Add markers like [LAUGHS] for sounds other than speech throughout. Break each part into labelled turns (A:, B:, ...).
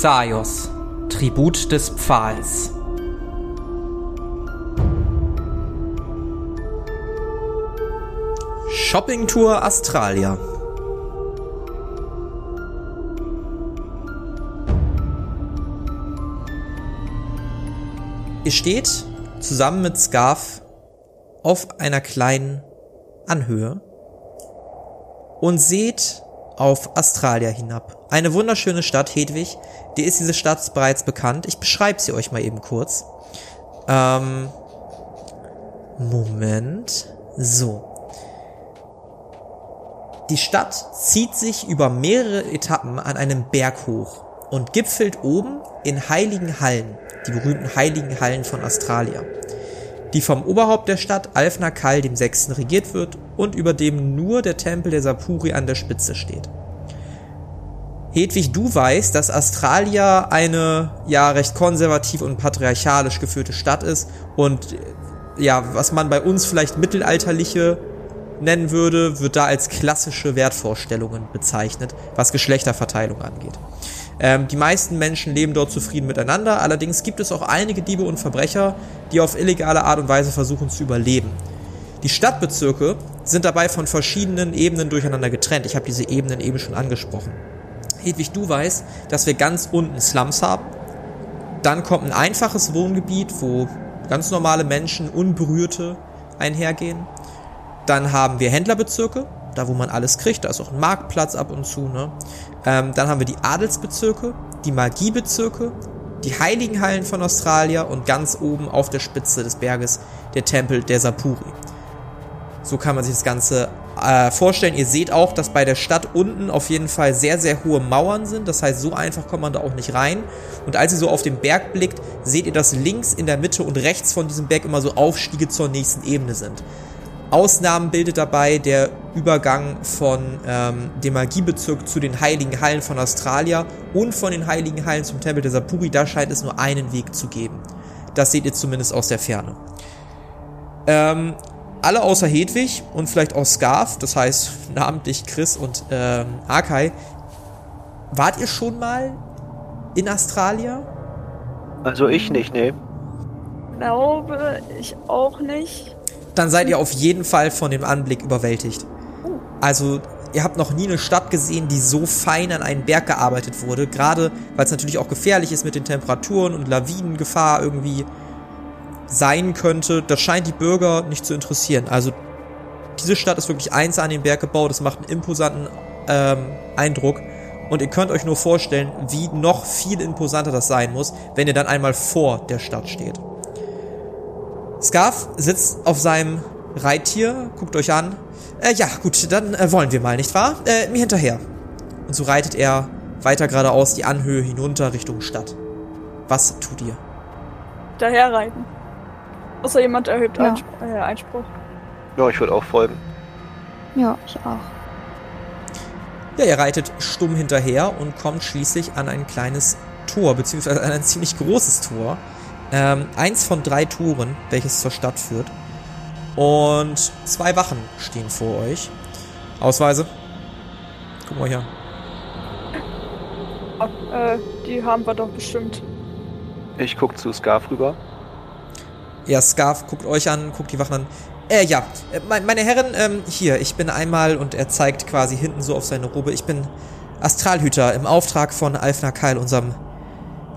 A: Xaios, Tribut des Pfahls. Shoppingtour Australia. Ihr steht zusammen mit Scarf auf einer kleinen Anhöhe und seht auf Australia hinab. Eine wunderschöne Stadt, Hedwig. Dir ist diese Stadt bereits bekannt. Ich beschreibe sie euch mal eben kurz. Ähm, Moment. So. Die Stadt zieht sich über mehrere Etappen an einem Berg hoch und gipfelt oben in heiligen Hallen, die berühmten heiligen Hallen von Australia, die vom Oberhaupt der Stadt Alfna Kal dem Sechsten regiert wird und über dem nur der Tempel der Sapuri an der Spitze steht. Hedwig, du weißt, dass Australia eine ja recht konservativ und patriarchalisch geführte Stadt ist und ja, was man bei uns vielleicht mittelalterliche nennen würde, wird da als klassische Wertvorstellungen bezeichnet, was Geschlechterverteilung angeht. Ähm, die meisten Menschen leben dort zufrieden miteinander, allerdings gibt es auch einige Diebe und Verbrecher, die auf illegale Art und Weise versuchen zu überleben. Die Stadtbezirke sind dabei von verschiedenen Ebenen durcheinander getrennt. Ich habe diese Ebenen eben schon angesprochen. Hedwig, du weißt, dass wir ganz unten Slums haben. Dann kommt ein einfaches Wohngebiet, wo ganz normale Menschen, Unberührte einhergehen. Dann haben wir Händlerbezirke, da wo man alles kriegt, da ist auch ein Marktplatz ab und zu. Ne? Ähm, dann haben wir die Adelsbezirke, die Magiebezirke, die Heiligenhallen von Australia und ganz oben auf der Spitze des Berges der Tempel der Sapuri. So kann man sich das Ganze äh, vorstellen. Ihr seht auch, dass bei der Stadt unten auf jeden Fall sehr, sehr hohe Mauern sind. Das heißt, so einfach kommt man da auch nicht rein. Und als ihr so auf den Berg blickt, seht ihr, dass links in der Mitte und rechts von diesem Berg immer so Aufstiege zur nächsten Ebene sind. Ausnahmen bildet dabei der Übergang von ähm, dem Magiebezirk zu den Heiligen Hallen von Australia und von den Heiligen Hallen zum Tempel der Sapuri. Da scheint es nur einen Weg zu geben. Das seht ihr zumindest aus der Ferne. Ähm, alle außer Hedwig und vielleicht auch Scarf, das heißt [LAUGHS] namentlich Chris und ähm, Akai. Wart ihr schon mal in Australia?
B: Also ich nicht, nee.
C: Glaube ich auch nicht
A: dann seid ihr auf jeden Fall von dem Anblick überwältigt. Also ihr habt noch nie eine Stadt gesehen, die so fein an einen Berg gearbeitet wurde. Gerade weil es natürlich auch gefährlich ist mit den Temperaturen und Lawinengefahr irgendwie sein könnte. Das scheint die Bürger nicht zu interessieren. Also diese Stadt ist wirklich eins an den Berg gebaut. Das macht einen imposanten ähm, Eindruck. Und ihr könnt euch nur vorstellen, wie noch viel imposanter das sein muss, wenn ihr dann einmal vor der Stadt steht. Scarf sitzt auf seinem Reittier, guckt euch an. Äh, ja, gut, dann äh, wollen wir mal, nicht wahr? Äh, mir hinterher. Und so reitet er weiter geradeaus die Anhöhe hinunter Richtung Stadt. Was tut ihr?
C: Daher reiten. Außer jemand erhebt ja. Einspruch, äh, Einspruch.
B: Ja, ich würde auch folgen.
D: Ja, ich auch.
A: Ja, ihr reitet stumm hinterher und kommt schließlich an ein kleines Tor, beziehungsweise an ein ziemlich großes Tor, ähm, eins von drei Toren, welches zur Stadt führt. Und zwei Wachen stehen vor euch. Ausweise. Guck mal hier.
C: Äh, die haben wir doch bestimmt.
B: Ich guck zu Scarf rüber.
A: Ja, Scarf guckt euch an, guckt die Wachen an. Äh, ja, äh, meine Herren, ähm, hier, ich bin einmal, und er zeigt quasi hinten so auf seine Robe, ich bin Astralhüter im Auftrag von Alfna Keil, unserem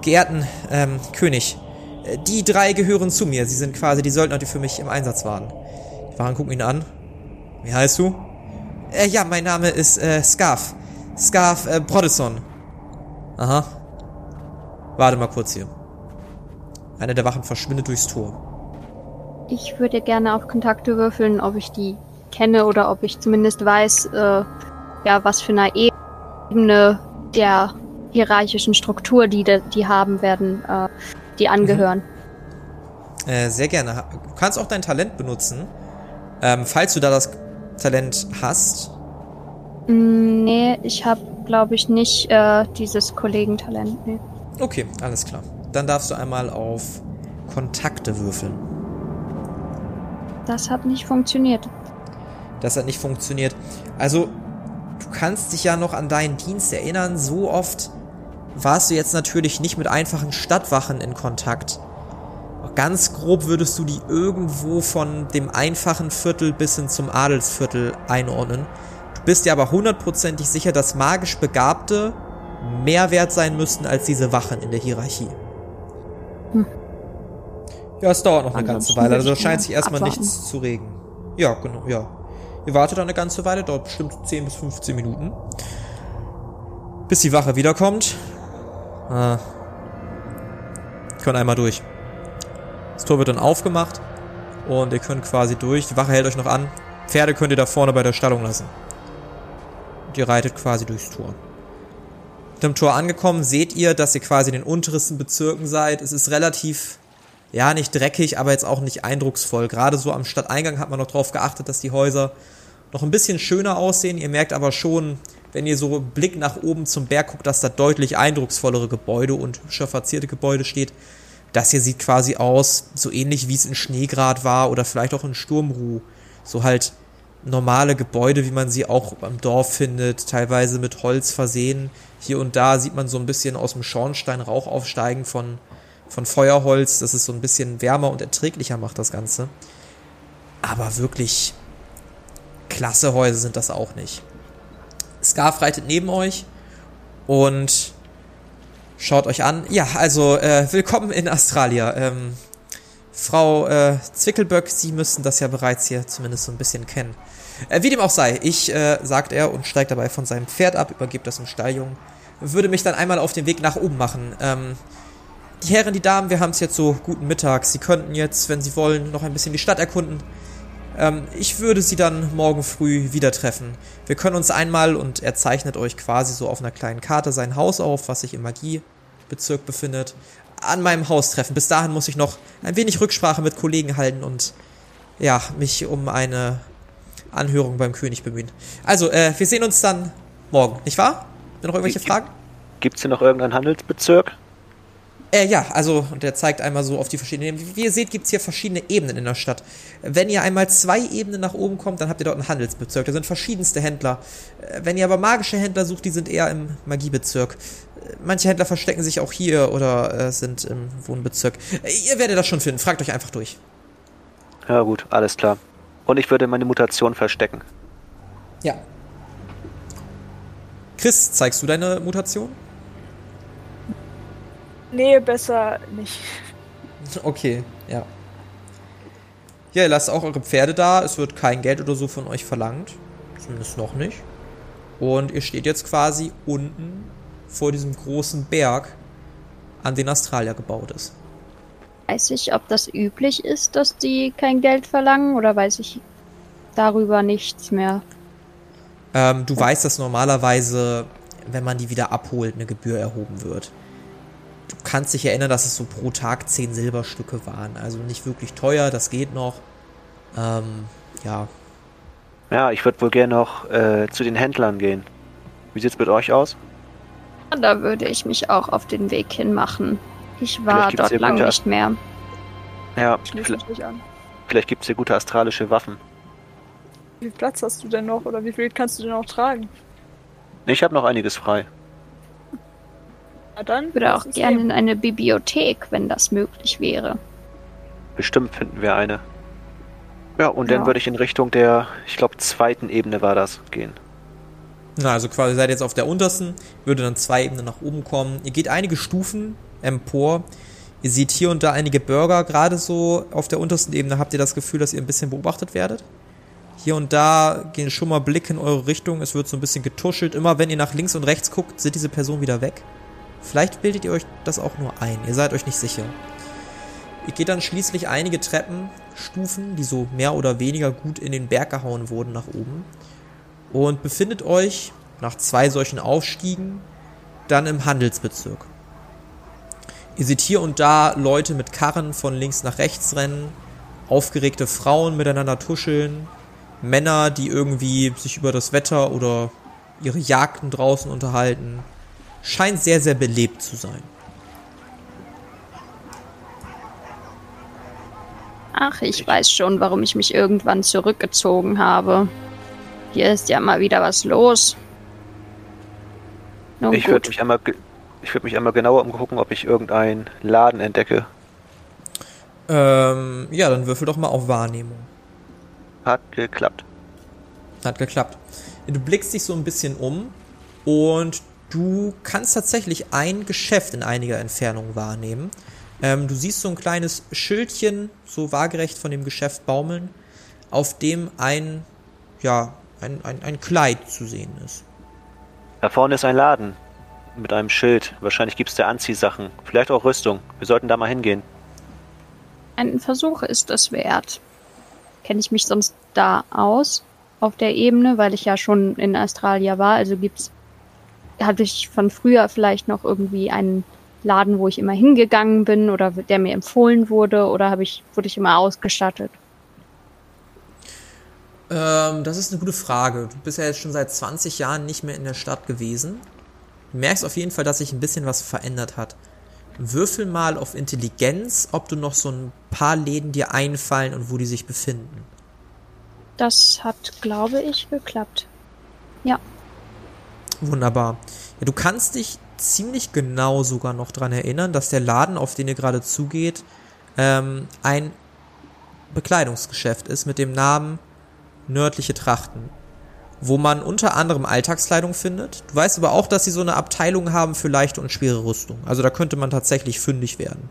A: geehrten ähm, König. Äh, die drei gehören zu mir. Sie sind quasi die Söldner, die für mich im Einsatz waren. Die Wachen gucken ihn an. Wie heißt du? Äh, ja, mein Name ist äh, Scarf. Scarf äh, Brodesson. Aha. Warte mal kurz hier. Einer der Wachen verschwindet durchs Tor.
D: Ich würde gerne auf Kontakte würfeln, ob ich die kenne oder ob ich zumindest weiß, äh, ja, was für eine Ebene der hierarchischen Struktur, die die haben werden, äh, die angehören.
A: Mhm. Äh, sehr gerne. Du kannst auch dein Talent benutzen, ähm, falls du da das Talent hast.
D: Mm, nee, ich habe, glaube ich, nicht äh, dieses Kollegentalent. Nee.
A: Okay, alles klar. Dann darfst du einmal auf Kontakte würfeln.
D: Das hat nicht funktioniert.
A: Das hat nicht funktioniert. Also, du kannst dich ja noch an deinen Dienst erinnern. So oft warst du jetzt natürlich nicht mit einfachen Stadtwachen in Kontakt. Ganz grob würdest du die irgendwo von dem einfachen Viertel bis hin zum Adelsviertel einordnen. Du bist dir aber hundertprozentig sicher, dass magisch Begabte mehr wert sein müssten als diese Wachen in der Hierarchie. Ja, es dauert noch eine ganze
D: Ansonsten
A: Weile,
D: würde
A: also scheint sich erstmal
D: abwarten.
A: nichts zu regen. Ja, genau, ja. Ihr wartet dann eine ganze Weile, dauert bestimmt 10 bis 15 Minuten. Bis die Wache wiederkommt. Ah. Können einmal durch. Das Tor wird dann aufgemacht und ihr könnt quasi durch. Die Wache hält euch noch an. Pferde könnt ihr da vorne bei der Stallung lassen. Und ihr reitet quasi durchs Tor. Mit dem Tor angekommen seht ihr, dass ihr quasi in den untersten Bezirken seid. Es ist relativ, ja, nicht dreckig, aber jetzt auch nicht eindrucksvoll. Gerade so am Stadteingang hat man noch darauf geachtet, dass die Häuser noch ein bisschen schöner aussehen. Ihr merkt aber schon, wenn ihr so Blick nach oben zum Berg guckt, dass da deutlich eindrucksvollere Gebäude und hübscher verzierte Gebäude steht. Das hier sieht quasi aus, so ähnlich wie es in Schneegrad war oder vielleicht auch in Sturmruh. So halt normale Gebäude, wie man sie auch am Dorf findet, teilweise mit Holz versehen. Hier und da sieht man so ein bisschen aus dem Schornstein Rauch aufsteigen von, von Feuerholz, das es so ein bisschen wärmer und erträglicher macht, das Ganze. Aber wirklich klasse Häuser sind das auch nicht. Scarf reitet neben euch und schaut euch an. Ja, also äh, willkommen in Australia. Ähm, Frau äh, Zwickelböck, Sie müssten das ja bereits hier zumindest so ein bisschen kennen. Äh, wie dem auch sei, ich, äh, sagt er und steigt dabei von seinem Pferd ab, übergibt das dem Stalljungen, würde mich dann einmal auf den Weg nach oben machen. Ähm, die Herren, die Damen, wir haben es jetzt so guten Mittag. Sie könnten jetzt, wenn Sie wollen, noch ein bisschen die Stadt erkunden. Ähm, ich würde Sie dann morgen früh wieder treffen. Wir können uns einmal, und er zeichnet euch quasi so auf einer kleinen Karte sein Haus auf, was sich im Magiebezirk befindet, an meinem Haus treffen. Bis dahin muss ich noch ein wenig Rücksprache mit Kollegen halten und ja, mich um eine Anhörung beim König bemühen. Also, äh, wir sehen uns dann morgen, nicht wahr? Noch irgendwelche Fragen?
B: Gibt's hier noch irgendeinen Handelsbezirk?
A: Äh, ja, also, und der zeigt einmal so auf die verschiedenen Ebenen. Wie ihr seht, gibt's hier verschiedene Ebenen in der Stadt. Wenn ihr einmal zwei Ebenen nach oben kommt, dann habt ihr dort einen Handelsbezirk. Da sind verschiedenste Händler. Äh, Wenn ihr aber magische Händler sucht, die sind eher im Magiebezirk. Äh, Manche Händler verstecken sich auch hier oder äh, sind im Wohnbezirk. Äh, Ihr werdet das schon finden. Fragt euch einfach durch.
B: Ja gut, alles klar. Und ich würde meine Mutation verstecken.
A: Ja. Chris, zeigst du deine Mutation?
C: Nee, besser nicht. [LAUGHS]
A: Okay, ja. Ja, ihr lasst auch eure Pferde da. Es wird kein Geld oder so von euch verlangt. Zumindest noch nicht. Und ihr steht jetzt quasi unten vor diesem großen Berg, an den Australia gebaut ist.
D: Weiß ich, ob das üblich ist, dass die kein Geld verlangen oder weiß ich darüber nichts mehr?
A: Ähm, du weißt, dass normalerweise, wenn man die wieder abholt, eine Gebühr erhoben wird. Du kannst dich erinnern, dass es so pro Tag 10 Silberstücke waren. Also nicht wirklich teuer, das geht noch. Ähm, ja,
B: Ja, ich würde wohl gerne noch äh, zu den Händlern gehen. Wie sieht's mit euch aus?
D: Da würde ich mich auch auf den Weg hin machen. Ich war dort
B: hier
D: lang
B: gute-
D: nicht mehr.
B: Ja, vielleicht,
C: mich nicht an.
B: vielleicht gibt's hier gute astralische Waffen.
C: Wie viel Platz hast du denn noch oder wie viel kannst du denn noch tragen?
B: Ich habe noch einiges frei.
C: Na dann.
D: Ich würde auch gerne in eine Bibliothek, wenn das möglich wäre.
B: Bestimmt finden wir eine. Ja, und dann
D: Ja.
B: würde ich in Richtung der, ich glaube, zweiten Ebene war das, gehen.
A: Na, also quasi seid ihr jetzt auf der untersten, würde dann zwei Ebenen nach oben kommen. Ihr geht einige Stufen empor. Ihr seht hier und da einige Bürger, gerade so auf der untersten Ebene habt ihr das Gefühl, dass ihr ein bisschen beobachtet werdet. Hier und da gehen schon mal Blicke in eure Richtung, es wird so ein bisschen getuschelt. Immer wenn ihr nach links und rechts guckt, sind diese Personen wieder weg. Vielleicht bildet ihr euch das auch nur ein, ihr seid euch nicht sicher. Ihr geht dann schließlich einige Treppenstufen, die so mehr oder weniger gut in den Berg gehauen wurden, nach oben und befindet euch nach zwei solchen Aufstiegen dann im Handelsbezirk. Ihr seht hier und da Leute mit Karren von links nach rechts rennen, aufgeregte Frauen miteinander tuscheln, Männer, die irgendwie sich über das Wetter oder ihre Jagden draußen unterhalten. Scheint sehr, sehr belebt zu sein.
D: Ach, ich weiß schon, warum ich mich irgendwann zurückgezogen habe. Hier ist ja mal wieder was los. Nun
B: ich würde mich einmal ge Ich würde mich einmal genauer umgucken, ob ich irgendeinen Laden entdecke.
A: Ähm, ja, dann würfel doch mal auf Wahrnehmung.
B: Hat geklappt.
A: Hat geklappt. Du blickst dich so ein bisschen um und du kannst tatsächlich ein Geschäft in einiger Entfernung wahrnehmen. Ähm, du siehst so ein kleines Schildchen, so waagerecht von dem Geschäft baumeln, auf dem ein, ja, ein, ein, ein Kleid zu sehen ist.
B: Da vorne ist ein Laden mit einem Schild. Wahrscheinlich gibt es da Anziehsachen. Vielleicht auch Rüstung. Wir sollten da mal hingehen.
D: Ein Versuch ist es wert. Kenne ich mich sonst da aus auf der Ebene, weil ich ja schon in Australia war. Also gibt's, hatte ich von früher vielleicht noch irgendwie einen Laden, wo ich immer hingegangen bin oder der mir empfohlen wurde oder habe ich, wurde ich immer ausgestattet?
A: Ähm, das ist eine gute Frage. Du bist ja jetzt schon seit 20 Jahren nicht mehr in der Stadt gewesen. Du merkst auf jeden Fall, dass sich ein bisschen was verändert hat. Würfel mal auf Intelligenz, ob du noch so ein paar Läden dir einfallen und wo die sich befinden.
D: Das hat, glaube ich, geklappt. Ja.
A: Wunderbar. Ja, du kannst dich ziemlich genau sogar noch dran erinnern, dass der Laden, auf den ihr gerade zugeht, ähm, ein Bekleidungsgeschäft ist mit dem Namen Nördliche Trachten, wo man unter anderem Alltagskleidung findet. Du weißt aber auch, dass sie so eine Abteilung haben für leichte und schwere Rüstung. Also da könnte man tatsächlich fündig werden.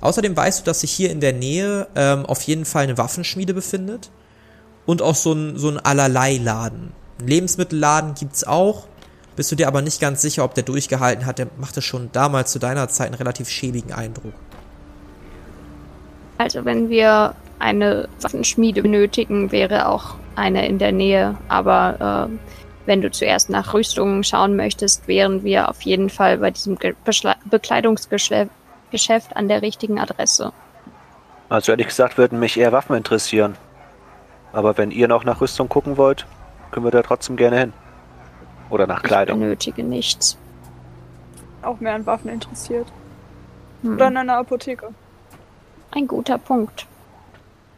A: Außerdem weißt du, dass sich hier in der Nähe ähm, auf jeden Fall eine Waffenschmiede befindet und auch so ein, so ein Allerlei-Laden. Ein Lebensmittelladen gibt's auch. Bist du dir aber nicht ganz sicher, ob der durchgehalten hat. Der machte schon damals zu deiner Zeit einen relativ schäbigen Eindruck.
D: Also wenn wir eine Waffenschmiede benötigen, wäre auch eine in der Nähe. Aber äh, wenn du zuerst nach Rüstungen schauen möchtest, wären wir auf jeden Fall bei diesem Ge Beschle Bekleidungsgeschäft Geschäft an der richtigen Adresse.
B: Also ehrlich gesagt würden mich eher Waffen interessieren. Aber wenn ihr noch nach Rüstung gucken wollt, können wir da trotzdem gerne hin. Oder nach Kleidung.
D: Ich benötige nichts.
C: Auch mehr an Waffen interessiert.
D: Hm.
C: Oder in einer Apotheke.
D: Ein guter Punkt.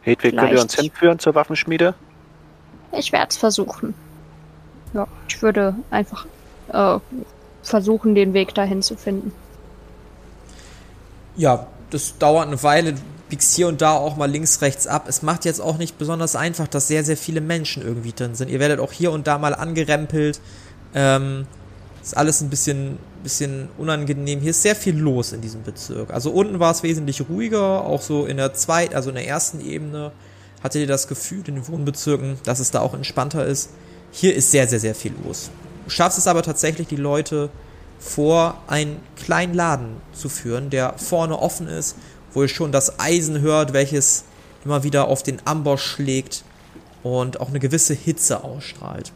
B: Hedwig, könnt ihr uns
D: Vielleicht.
B: hinführen zur Waffenschmiede?
D: Ich werde es versuchen. Ja, ich würde einfach äh, versuchen, den Weg dahin zu finden.
A: Ja, das dauert eine Weile. Biegst hier und da auch mal links, rechts ab. Es macht jetzt auch nicht besonders einfach, dass sehr, sehr viele Menschen irgendwie drin sind. Ihr werdet auch hier und da mal angerempelt. Ähm, ist alles ein bisschen, bisschen unangenehm. Hier ist sehr viel los in diesem Bezirk. Also unten war es wesentlich ruhiger, auch so in der zweiten, also in der ersten Ebene hattet ihr das Gefühl in den Wohnbezirken, dass es da auch entspannter ist. Hier ist sehr, sehr, sehr viel los. Du schaffst es aber tatsächlich, die Leute vor einen kleinen Laden zu führen, der vorne offen ist, wo ihr schon das Eisen hört, welches immer wieder auf den Amboss schlägt und auch eine gewisse Hitze ausstrahlt.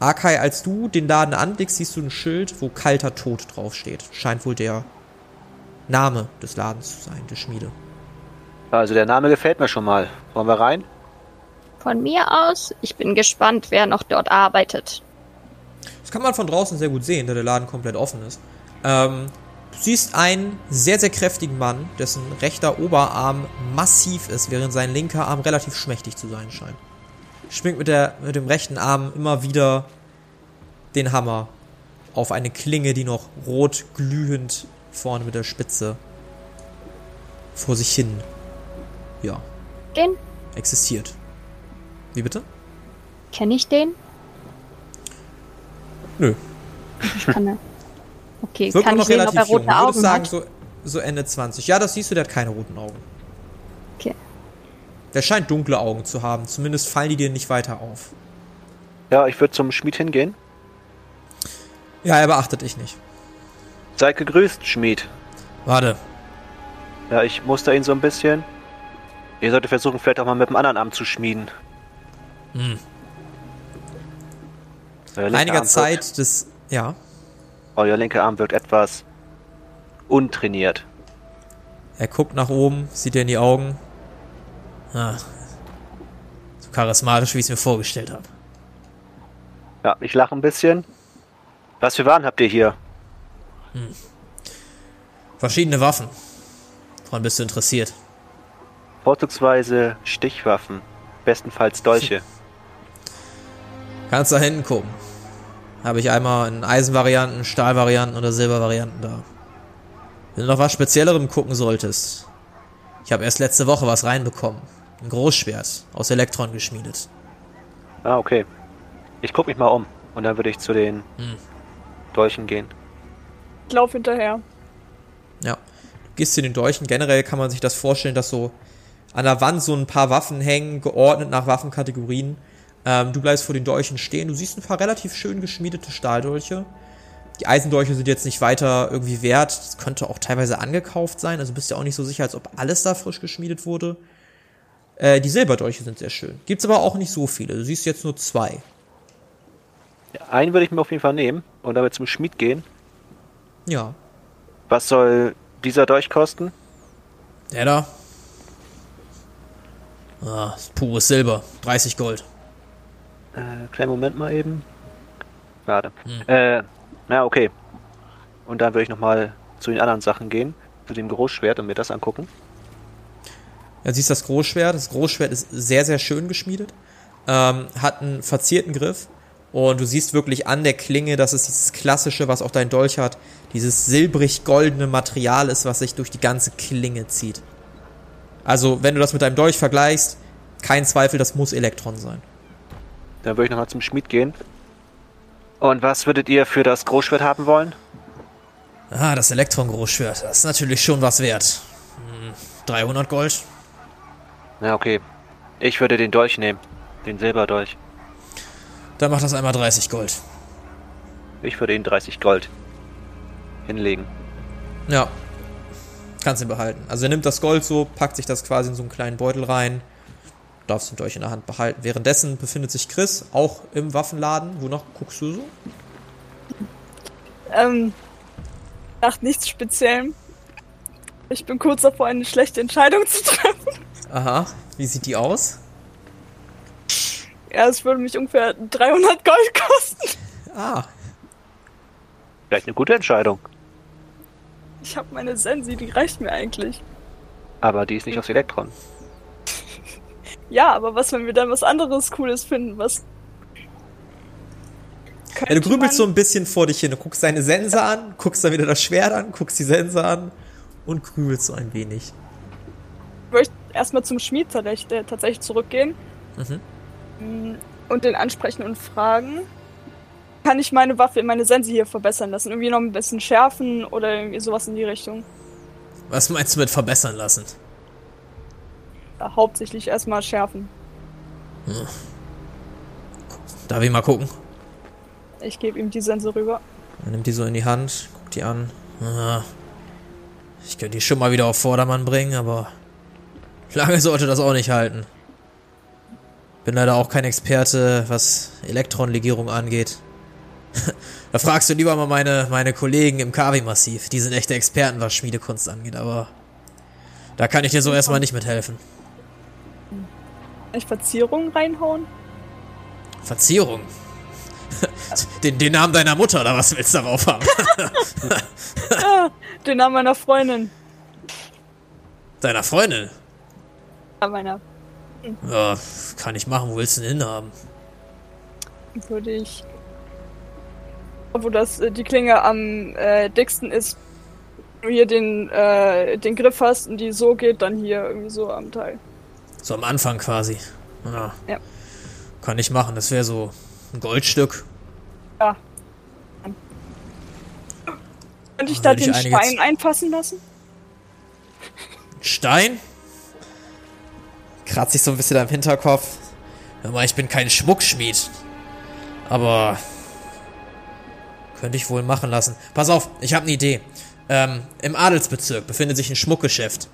A: Akai, als du den Laden anblickst, siehst du ein Schild, wo kalter Tod draufsteht. Scheint wohl der Name des Ladens zu sein, der Schmiede.
B: Also der Name gefällt mir schon mal. Wollen wir rein?
D: Von mir aus, ich bin gespannt, wer noch dort arbeitet.
A: Das kann man von draußen sehr gut sehen, da der Laden komplett offen ist. Ähm, du siehst einen sehr, sehr kräftigen Mann, dessen rechter Oberarm massiv ist, während sein linker Arm relativ schmächtig zu sein scheint. Schwingt mit, der, mit dem rechten Arm immer wieder den Hammer auf eine Klinge, die noch rot glühend vorne mit der Spitze vor sich hin, ja,
D: Den?
A: existiert. Wie bitte?
D: Kenne ich den?
A: Nö.
D: Ich kann er. Okay,
A: Wirkt
D: kann
A: auch
D: ich
A: noch
D: sehen, ob er
A: relativ jung.
D: rote
A: würdest
D: Augen
A: sagen,
D: hat?
A: so, so Ende 20. Ja, das siehst du, der hat keine roten Augen.
D: Okay.
A: Der scheint dunkle Augen zu haben. Zumindest fallen die dir nicht weiter auf.
B: Ja, ich würde zum Schmied hingehen.
A: Ja, er beachtet dich nicht.
B: Seid gegrüßt, Schmied.
A: Warte.
B: Ja, ich muster ihn so ein bisschen. Ihr solltet versuchen, vielleicht auch mal mit dem anderen Arm zu schmieden.
A: Hm. Einiger Zeit des. Ja.
B: Wirkt, euer linker Arm wirkt etwas untrainiert.
A: Er guckt nach oben, sieht dir in die Augen. Ah. So charismatisch, wie ich es mir vorgestellt habe.
B: Ja, ich lache ein bisschen. Was für Waren habt ihr hier?
A: Verschiedene Waffen. Woran bist du interessiert?
B: Vorzugsweise Stichwaffen. Bestenfalls Dolche.
A: Kannst da hinten gucken. Habe ich einmal in Eisenvarianten, Stahlvarianten oder Silbervarianten da. Wenn du noch was Speziellerem gucken solltest. Ich habe erst letzte Woche was reinbekommen. Ein Großschwert aus Elektron geschmiedet.
B: Ah, okay. Ich guck mich mal um und dann würde ich zu den
A: Hm.
B: Dolchen gehen.
C: Ich lauf hinterher.
A: Ja. Du gehst zu den Dolchen. Generell kann man sich das vorstellen, dass so an der Wand so ein paar Waffen hängen, geordnet nach Waffenkategorien. Ähm, du bleibst vor den Dolchen stehen. Du siehst ein paar relativ schön geschmiedete Stahldolche. Die Eisendolche sind jetzt nicht weiter irgendwie wert. Das könnte auch teilweise angekauft sein. Also bist du auch nicht so sicher, als ob alles da frisch geschmiedet wurde. Äh, die Silberdolche sind sehr schön. Gibt's aber auch nicht so viele. Du siehst jetzt nur zwei.
B: Einen würde ich mir auf jeden Fall nehmen und damit zum Schmied gehen.
A: Ja.
B: Was soll dieser Dolch kosten?
A: Der da. Ah, ist pures Silber. 30 Gold.
B: Äh, kleinen Moment mal eben. Warte. Äh, na okay. Und dann würde ich nochmal zu den anderen Sachen gehen, zu dem Großschwert und mir das angucken.
A: Ja, siehst das Großschwert. Das Großschwert ist sehr, sehr schön geschmiedet. Ähm, hat einen verzierten Griff. Und du siehst wirklich an der Klinge, dass es dieses klassische, was auch dein Dolch hat, dieses silbrig-goldene Material ist, was sich durch die ganze Klinge zieht. Also, wenn du das mit deinem Dolch vergleichst, kein Zweifel, das muss Elektron sein.
B: Dann würde ich nochmal zum Schmied gehen. Und was würdet ihr für das Großschwert haben wollen?
A: Ah, das Elektron-Großschwert, das ist natürlich schon was wert. Hm, 300 Gold?
B: Na okay. Ich würde den Dolch nehmen. Den Silberdolch.
A: Dann macht das einmal 30 Gold.
B: Ich würde ihn 30 Gold hinlegen.
A: Ja. Kannst ihn behalten. Also er nimmt das Gold so, packt sich das quasi in so einen kleinen Beutel rein. Darfst ihn durch in der Hand behalten. Währenddessen befindet sich Chris auch im Waffenladen. Wonach guckst du so?
C: Ähm, nach nichts Speziellem. Ich bin kurz davor, eine schlechte Entscheidung zu treffen.
A: Aha. Wie sieht die aus?
C: Ja, es würde mich ungefähr 300 Gold kosten.
A: Ah.
B: Vielleicht eine gute Entscheidung.
C: Ich habe meine Sensi, die reicht mir eigentlich.
B: Aber die ist nicht aus Elektron. [LAUGHS]
C: Ja, aber was, wenn wir dann was anderes Cooles finden, was...
A: Ja, du grübelst so ein bisschen vor dich hin. Du guckst deine Sense an, guckst dann wieder das Schwert an, guckst die Sense an und grübelst so ein wenig.
C: Ich möchte erstmal zum Schmied tatsächlich, äh, tatsächlich zurückgehen
A: Mhm.
C: mm, und den ansprechen und fragen, kann ich meine Waffe in meine Sense hier verbessern lassen? Irgendwie noch ein bisschen schärfen oder irgendwie sowas in die Richtung.
A: Was meinst du mit verbessern lassen?
C: Ja, hauptsächlich erstmal schärfen.
A: Darf ich mal gucken?
C: Ich gebe ihm die Sense rüber.
A: Er nimmt die so in die Hand, guckt die an. Ah, ich könnte die schon mal wieder auf Vordermann bringen, aber lange sollte das auch nicht halten. Bin leider auch kein Experte, was Elektronlegierung angeht. [LAUGHS] da fragst du lieber mal meine, meine Kollegen im Kavi-Massiv. Die sind echte Experten, was Schmiedekunst angeht, aber da kann ich dir so erstmal nicht mithelfen.
C: Kann ich Verzierungen reinhauen?
A: Verzierung. [LAUGHS] Den, den Namen deiner Mutter, oder was willst du darauf haben? [LAUGHS]
C: Ah, den Namen meiner Freundin.
A: Deiner Freundin? [LAUGHS]
C: Ja, meiner.
A: Ja, kann ich machen, wo willst du denn hinhaben?
C: Würde ich. Wo das äh, die Klinge am äh, dicksten ist, wenn du hier den, äh, den Griff hast und die so geht, dann hier irgendwie so am Teil.
A: So am Anfang quasi. Ja.
C: Ja.
A: Kann ich machen, das wäre so ein Goldstück.
C: Ja. Könnte ich da
A: ich
C: den
A: einiges-
C: Stein einfassen lassen?
A: Stein? Kratzt sich so ein bisschen am Hinterkopf. Hör mal, ich bin kein Schmuckschmied. Aber könnte ich wohl machen lassen. Pass auf, ich habe eine Idee. Ähm, Im Adelsbezirk befindet sich ein Schmuckgeschäft.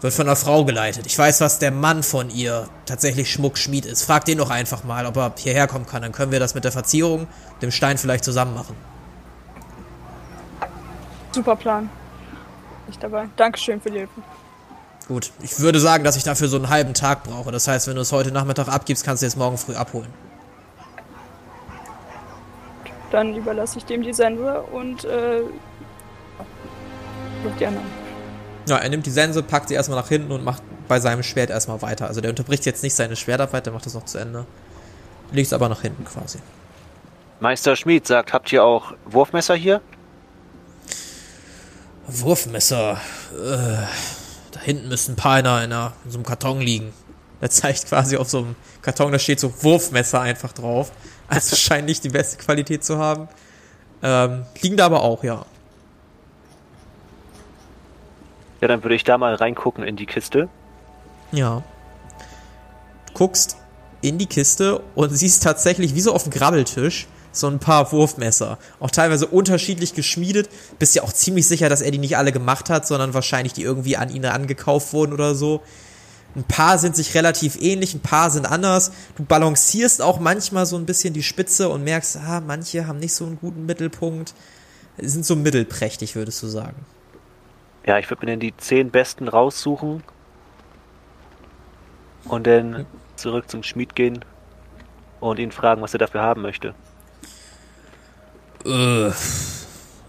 A: Wird von einer Frau geleitet. Ich weiß, was der Mann von ihr tatsächlich Schmuckschmied ist. Frag den doch einfach mal, ob er hierher kommen kann. Dann können wir das mit der Verzierung, dem Stein vielleicht zusammen machen.
C: Super Plan. Nicht dabei. Dankeschön für die Hilfe.
A: Gut, ich würde sagen, dass ich dafür so einen halben Tag brauche. Das heißt, wenn du es heute Nachmittag abgibst, kannst du es morgen früh abholen.
C: Dann überlasse ich dem die Sense und äh, die anderen.
A: Ja, er nimmt die Sense, packt sie erstmal nach hinten und macht bei seinem Schwert erstmal weiter. Also der unterbricht jetzt nicht seine Schwertarbeit, der macht das noch zu Ende. Legt es aber nach hinten quasi.
B: Meister Schmied sagt, habt ihr auch Wurfmesser hier?
A: Wurfmesser. Äh, hinten müssen ein paar in, einer, in, einer, in so einem Karton liegen. [LAUGHS] Er zeigt quasi auf so einem Karton, da steht so Wurfmesser einfach drauf. Also [LAUGHS] scheint nicht die beste Qualität zu haben. Ähm, liegen da aber auch, ja.
B: Ja, dann würde ich da mal reingucken in die Kiste.
A: Ja. Du guckst in die Kiste und siehst tatsächlich wie so auf dem Grabbeltisch so ein paar Wurfmesser. Auch teilweise unterschiedlich geschmiedet. Bist ja auch ziemlich sicher, dass er die nicht alle gemacht hat, sondern wahrscheinlich die irgendwie an ihn angekauft wurden oder so. Ein paar sind sich relativ ähnlich, ein paar sind anders. Du balancierst auch manchmal so ein bisschen die Spitze und merkst, ah, manche haben nicht so einen guten Mittelpunkt. Sind so mittelprächtig, würdest du sagen.
B: Ja, ich würde mir dann die zehn besten raussuchen und dann zurück zum Schmied gehen und ihn fragen, was er dafür haben möchte.
A: Äh,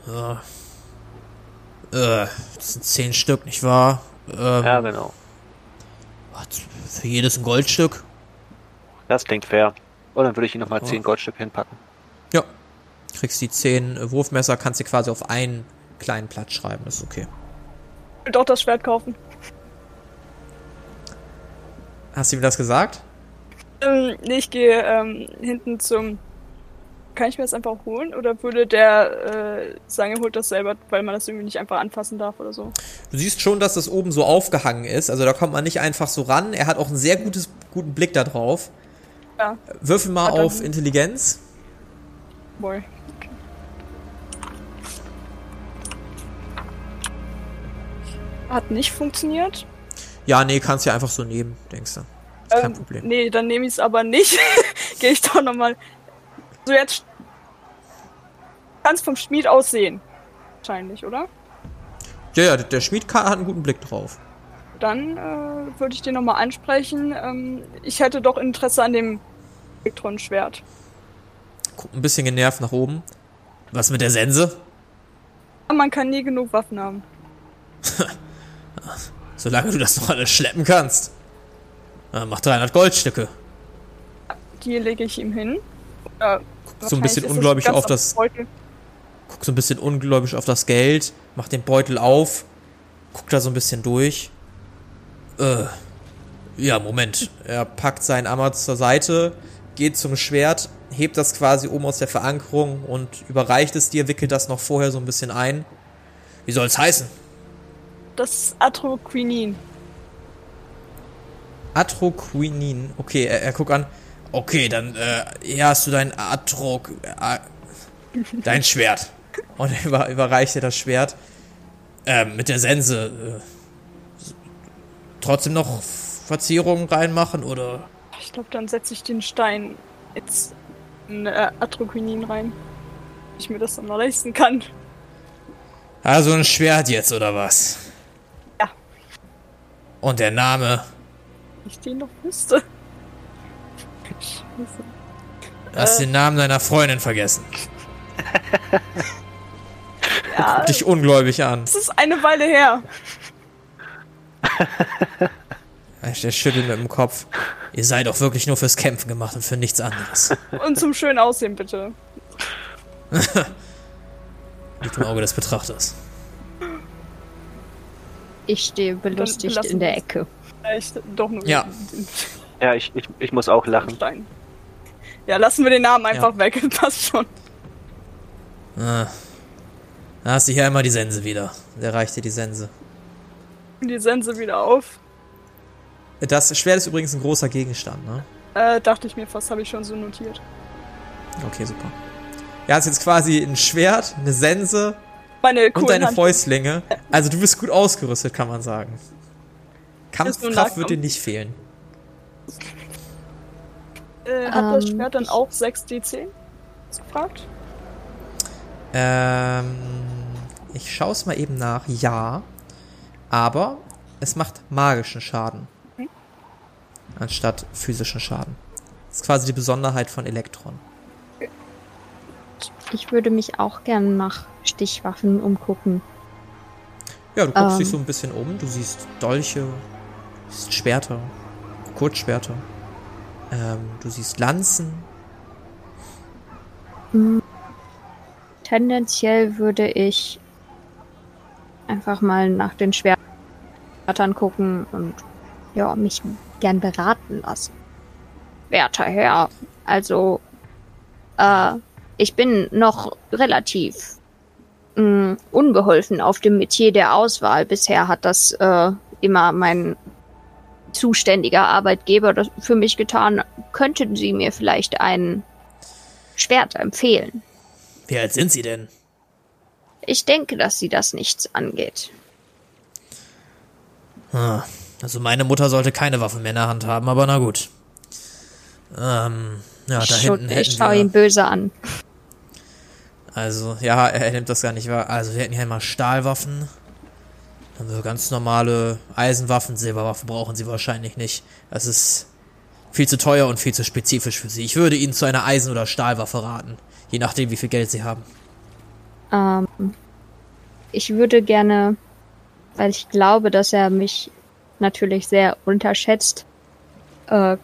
A: ja. Äh, das sind zehn Stück, nicht wahr? Ähm,
B: Ja, genau.
A: Für jedes ein Goldstück?
B: Das klingt fair. Und dann würde ich ihm nochmal
A: Oh.
B: zehn Goldstücke hinpacken.
A: Ja. Kriegst die zehn Wurfmesser, kannst sie quasi auf einen kleinen Platz schreiben, das ist okay.
C: Ich will doch das Schwert kaufen.
A: Hast du ihm das gesagt?
C: Ähm, nee, ich gehe ähm, hinten zum. Kann ich mir das einfach holen? Oder würde der äh, sagen, er holt das selber, weil man das irgendwie nicht einfach anfassen darf oder so?
A: Du siehst schon, dass das oben so aufgehangen ist, also da kommt man nicht einfach so ran. Er hat auch einen sehr gutes, guten Blick da drauf.
C: Ja,
A: Würfel mal auf Intelligenz.
C: boy. Okay. Hat nicht funktioniert.
A: Ja, nee, kannst ja einfach so nehmen, denkst du. Ist kein
C: Ähm,
A: Problem.
C: Nee, dann nehme ich es aber nicht. [LAUGHS] Gehe ich doch nochmal. So, jetzt. Kann es vom Schmied aussehen. Wahrscheinlich, oder?
A: Ja, ja, der Schmied hat einen guten Blick drauf.
C: Dann äh, würde ich den nochmal ansprechen. Ähm, ich hätte doch Interesse an dem Elektronenschwert.
A: Guckt ein bisschen genervt nach oben. Was mit der Sense?
C: Man kann nie genug Waffen haben. [LAUGHS]
A: Solange du das noch alles schleppen kannst. Ja, mach 300 Goldstücke.
C: Die lege ich ihm hin. Äh,
A: so ein bisschen ungläubig auf das-. Guckt so ein bisschen ungläubig auf das Geld. Macht den Beutel auf. Guckt da so ein bisschen durch. Äh. Ja, Moment. Er packt seinen Ammer zur Seite, geht zum Schwert, hebt das quasi oben aus der Verankerung und überreicht es dir, wickelt das noch vorher so ein bisschen ein. Wie soll's heißen?
C: Das ist Atroquinin.
A: Atroquinin. Okay, er, er guckt an. Okay, dann äh, hier hast du dein Atro... Äh, dein Schwert. Und er [LAUGHS] über, überreicht dir das Schwert. Ähm, mit der Sense. Äh, trotzdem noch Verzierungen reinmachen oder...
C: Ich glaube, dann setze ich den Stein jetzt in äh, Atroquinin rein. Ich mir das dann mal leisten kann.
A: Also ein Schwert jetzt oder was?
C: Ja.
A: Und der Name?
C: Ich den noch wüsste. Scheiße.
A: Hast
C: Äh.
A: den Namen deiner Freundin vergessen. [LAUGHS]
C: Ja,
A: Guck dich ungläubig an.
C: es ist eine Weile her.
A: Der schüttelt mit dem Kopf. Ihr seid doch wirklich nur fürs Kämpfen gemacht und für nichts anderes.
C: Und zum schönen Aussehen, bitte. [LAUGHS]
A: Liegt im Auge des Betrachters.
D: Ich stehe belustigt in der. Ecke.
C: Echt, doch nur
A: Ja.
B: Ja, ich, ich, ich muss auch lachen.
C: Stein. Ja, lassen wir den Namen einfach weg. [LAUGHS] Passt schon.
A: Ah. Da hast du hier einmal die Sense wieder. Der reicht dir die Sense.
C: Die Sense wieder auf.
A: Das Schwert ist übrigens ein großer Gegenstand, ne?
C: Äh, dachte ich mir fast, habe ich schon so notiert.
A: Okay, super. Ja, hast jetzt quasi ein Schwert, eine Sense und deine
C: Hand-
A: Fäustlinge. Also du bist gut ausgerüstet, kann man sagen. Kampfkraft wird dir nicht fehlen.
C: Äh, hat das
D: Ähm,
C: Schwert dann auch 6 DC? Ist gefragt?
A: Ähm, ich schaue es mal eben nach. Ja. Aber es macht magischen Schaden.
C: Hm.
A: Anstatt physischen Schaden. Das ist quasi die Besonderheit von Elektron.
D: Ich würde mich auch gern nach Stichwaffen umgucken.
A: Ja, du guckst
D: Ähm.
A: dich so ein bisschen um. Du siehst Dolche, du siehst Schwerter, Kurzschwerter. Ähm, du siehst Lanzen.
D: Tendenziell würde ich einfach mal nach den Schwertern gucken und ja, mich gern beraten lassen. Werter Herr, also äh, ich bin noch relativ mh, hm, unbeholfen auf dem Metier der Auswahl. Bisher hat das äh, immer mein zuständiger Arbeitgeber das für mich getan. Könnten Sie mir vielleicht ein Schwert empfehlen?
A: Wie alt sind Sie denn?
D: Ich denke, dass Sie das nichts angeht.
A: Ah, also meine Mutter sollte keine Waffen mehr in der Hand haben, aber na gut. Ähm, ja, da
D: ich
A: hinten
D: Ich schaue ihn böse an.
A: Also, ja, er nimmt das gar nicht wahr. Also, wir hätten hier immer Stahlwaffen. Dann so ganz normale Eisenwaffen, Silberwaffen brauchen sie wahrscheinlich nicht. Das ist viel zu teuer und viel zu spezifisch für sie. Ich würde ihnen zu einer Eisen- oder Stahlwaffe raten. Je nachdem, wie viel Geld sie haben.
D: Ähm, ich würde gerne, weil ich glaube, dass er mich natürlich sehr unterschätzt, äh,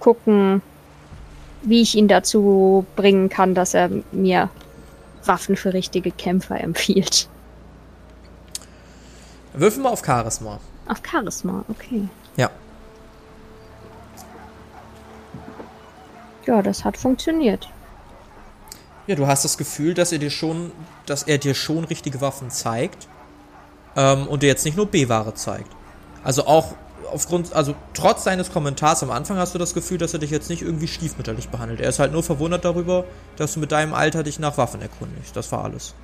D: gucken, wie ich ihn dazu bringen kann, dass er mir Waffen für richtige Kämpfer empfiehlt.
A: Würfel mal auf Charisma.
D: Auf Charisma, okay.
A: Ja.
D: Ja, das hat funktioniert.
A: Ja, du hast das Gefühl, dass er dir schon, dass er dir schon richtige Waffen zeigt. Ähm, und dir jetzt nicht nur B-Ware zeigt. Also auch aufgrund, also trotz seines Kommentars am Anfang hast du das Gefühl, dass er dich jetzt nicht irgendwie stiefmütterlich behandelt. Er ist halt nur verwundert darüber, dass du mit deinem Alter dich nach Waffen erkundigst. Das war alles.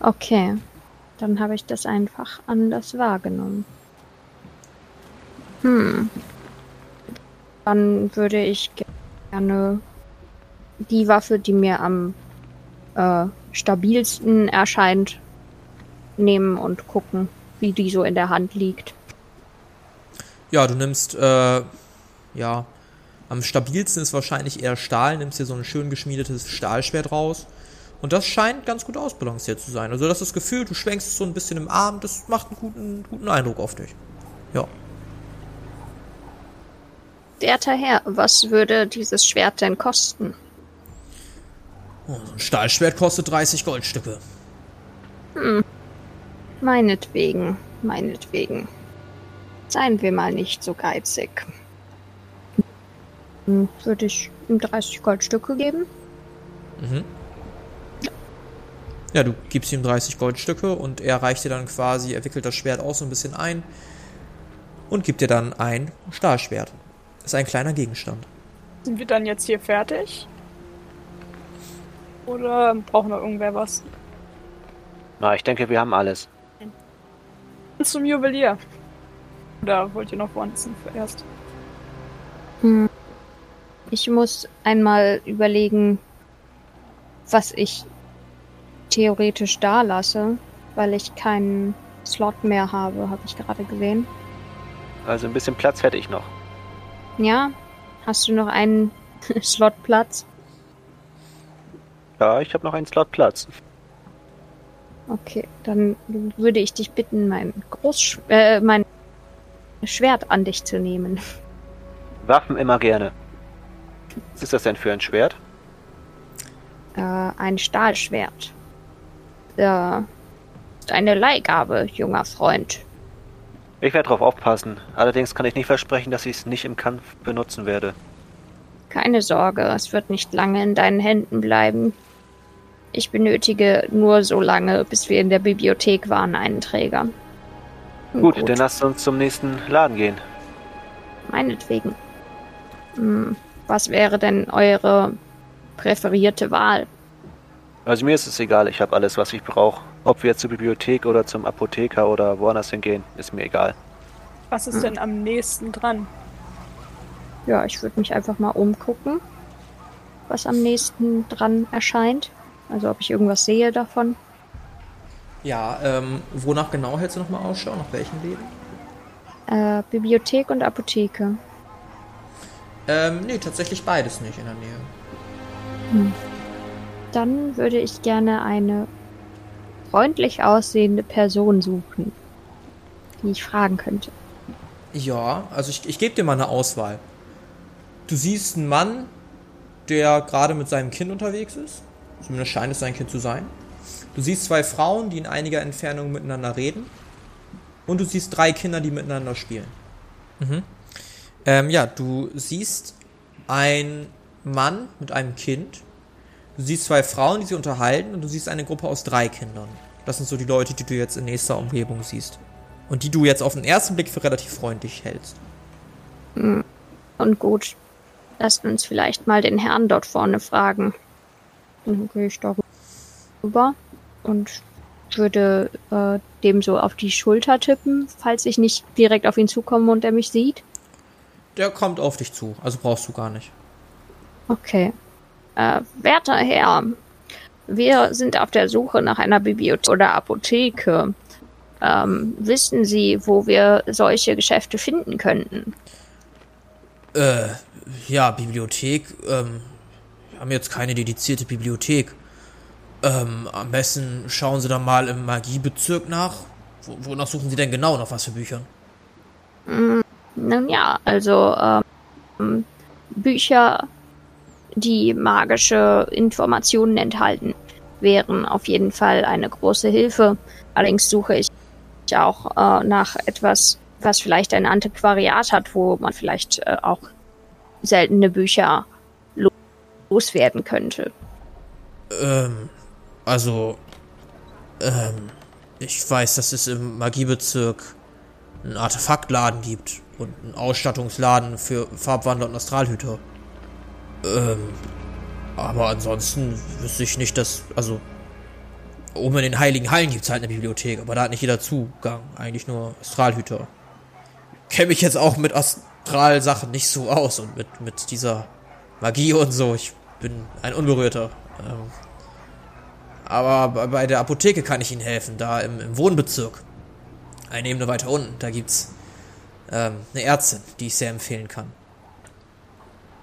D: Okay. Dann habe ich das einfach anders wahrgenommen. Hm. Dann würde ich gerne die Waffe, die mir am äh, stabilsten erscheint, nehmen und gucken, wie die so in der Hand liegt.
A: Ja, du nimmst, äh, ja, am stabilsten ist wahrscheinlich eher Stahl, nimmst dir so ein schön geschmiedetes Stahlschwert raus. Und das scheint ganz gut ausbalanciert zu sein. Also das ist das Gefühl, du schwenkst es so ein bisschen im Arm, das macht einen guten, guten Eindruck auf dich. Ja.
D: Werter Herr, was würde dieses Schwert denn kosten?
A: Oh, so ein Stahlschwert kostet 30 Goldstücke.
D: Hm. Meinetwegen, meinetwegen. Seien wir mal nicht so geizig. Hm, würde ich ihm 30 Goldstücke geben?
A: Mhm. Ja, du gibst ihm 30 Goldstücke und er reicht dir dann quasi, er wickelt das Schwert aus so ein bisschen ein und gibt dir dann ein Stahlschwert. Das ist ein kleiner Gegenstand.
C: Sind wir dann jetzt hier fertig? Oder braucht noch irgendwer was?
B: Na, ich denke, wir haben alles.
C: Zum Juwelier. Oder wollt ihr noch woanders zuerst?
D: Hm. Ich muss einmal überlegen, was ich theoretisch da lasse, weil ich keinen Slot mehr habe, habe ich gerade gesehen.
B: Also ein bisschen Platz hätte ich noch.
D: Ja? Hast du noch einen [LAUGHS] Slot Platz?
B: Ja, ich habe noch einen Slot Platz.
D: Okay, dann würde ich dich bitten, mein Groß äh, mein Schwert an dich zu nehmen. [LAUGHS]
B: Waffen immer gerne. Was ist das denn für ein Schwert?
D: Äh, ein Stahlschwert. Äh, eine Leihgabe, junger Freund.
B: Ich werde darauf aufpassen. Allerdings kann ich nicht versprechen, dass ich es nicht im Kampf benutzen werde.
D: Keine Sorge, es wird nicht lange in deinen Händen bleiben. Ich benötige nur so lange, bis wir in der Bibliothek waren, einen Träger.
B: Gut, Gut, dann lasst uns zum nächsten Laden gehen.
D: Meinetwegen. Hm, was wäre denn eure präferierte Wahl?
B: Also mir ist es egal, ich habe alles, was ich brauche. Ob wir zur Bibliothek oder zum Apotheker oder woanders hingehen, ist mir egal.
C: Was ist hm. denn am nächsten dran?
D: Ja, ich würde mich einfach mal umgucken, was am nächsten dran erscheint. Also ob ich irgendwas sehe davon.
A: Ja, ähm, wonach genau hältst du nochmal Ausschau? Nach welchen Läden?
D: Äh, Bibliothek und Apotheke.
A: Ähm, nee, tatsächlich beides nicht in der Nähe.
D: Hm. Dann würde ich gerne eine freundlich aussehende Person suchen, die ich fragen könnte.
A: Ja, also ich, ich gebe dir mal eine Auswahl. Du siehst einen Mann, der gerade mit seinem Kind unterwegs ist. Zumindest scheint es sein Kind zu sein. Du siehst zwei Frauen, die in einiger Entfernung miteinander reden. Und du siehst drei Kinder, die miteinander spielen. Mhm. Ähm, ja, du siehst einen Mann mit einem Kind. Du siehst zwei Frauen, die sie unterhalten. Und du siehst eine Gruppe aus drei Kindern. Das sind so die Leute, die du jetzt in nächster Umgebung siehst. Und die du jetzt auf den ersten Blick für relativ freundlich hältst.
D: Und gut, lasst uns vielleicht mal den Herrn dort vorne fragen. Dann gehe ich darüber und würde äh, dem so auf die Schulter tippen, falls ich nicht direkt auf ihn zukomme und er mich sieht.
A: Der kommt auf dich zu, also brauchst du gar nicht.
D: Okay. Äh, werter Herr, wir sind auf der Suche nach einer Bibliothek oder Apotheke. Ähm, wissen Sie, wo wir solche Geschäfte finden könnten?
A: Äh, ja, Bibliothek. Ähm, wir haben jetzt keine dedizierte Bibliothek. Ähm, am besten schauen Sie da mal im Magiebezirk nach. Wo, wonach suchen Sie denn genau nach was für Büchern?
D: Nun ja, also ähm, Bücher, die magische Informationen enthalten, wären auf jeden Fall eine große Hilfe. Allerdings suche ich auch äh, nach etwas, was vielleicht ein Antiquariat hat, wo man vielleicht äh, auch seltene Bücher lo- loswerden könnte.
A: Ähm, also, ähm, ich weiß, dass es im Magiebezirk einen Artefaktladen gibt und einen Ausstattungsladen für Farbwandler und Astralhüter. Ähm, aber ansonsten wüsste ich nicht, dass, also, oben in den Heiligen Hallen gibt's halt eine Bibliothek, aber da hat nicht jeder Zugang, eigentlich nur Astralhüter. Kenne mich jetzt auch mit Astralsachen nicht so aus und mit, mit dieser Magie und so. Ich bin ein Unberührter. Ähm, aber bei- der Apotheke kann ich Ihnen helfen, da im, im Wohnbezirk. Eine Ebene weiter unten, da gibt's ähm, eine Ärztin, die ich sehr empfehlen kann.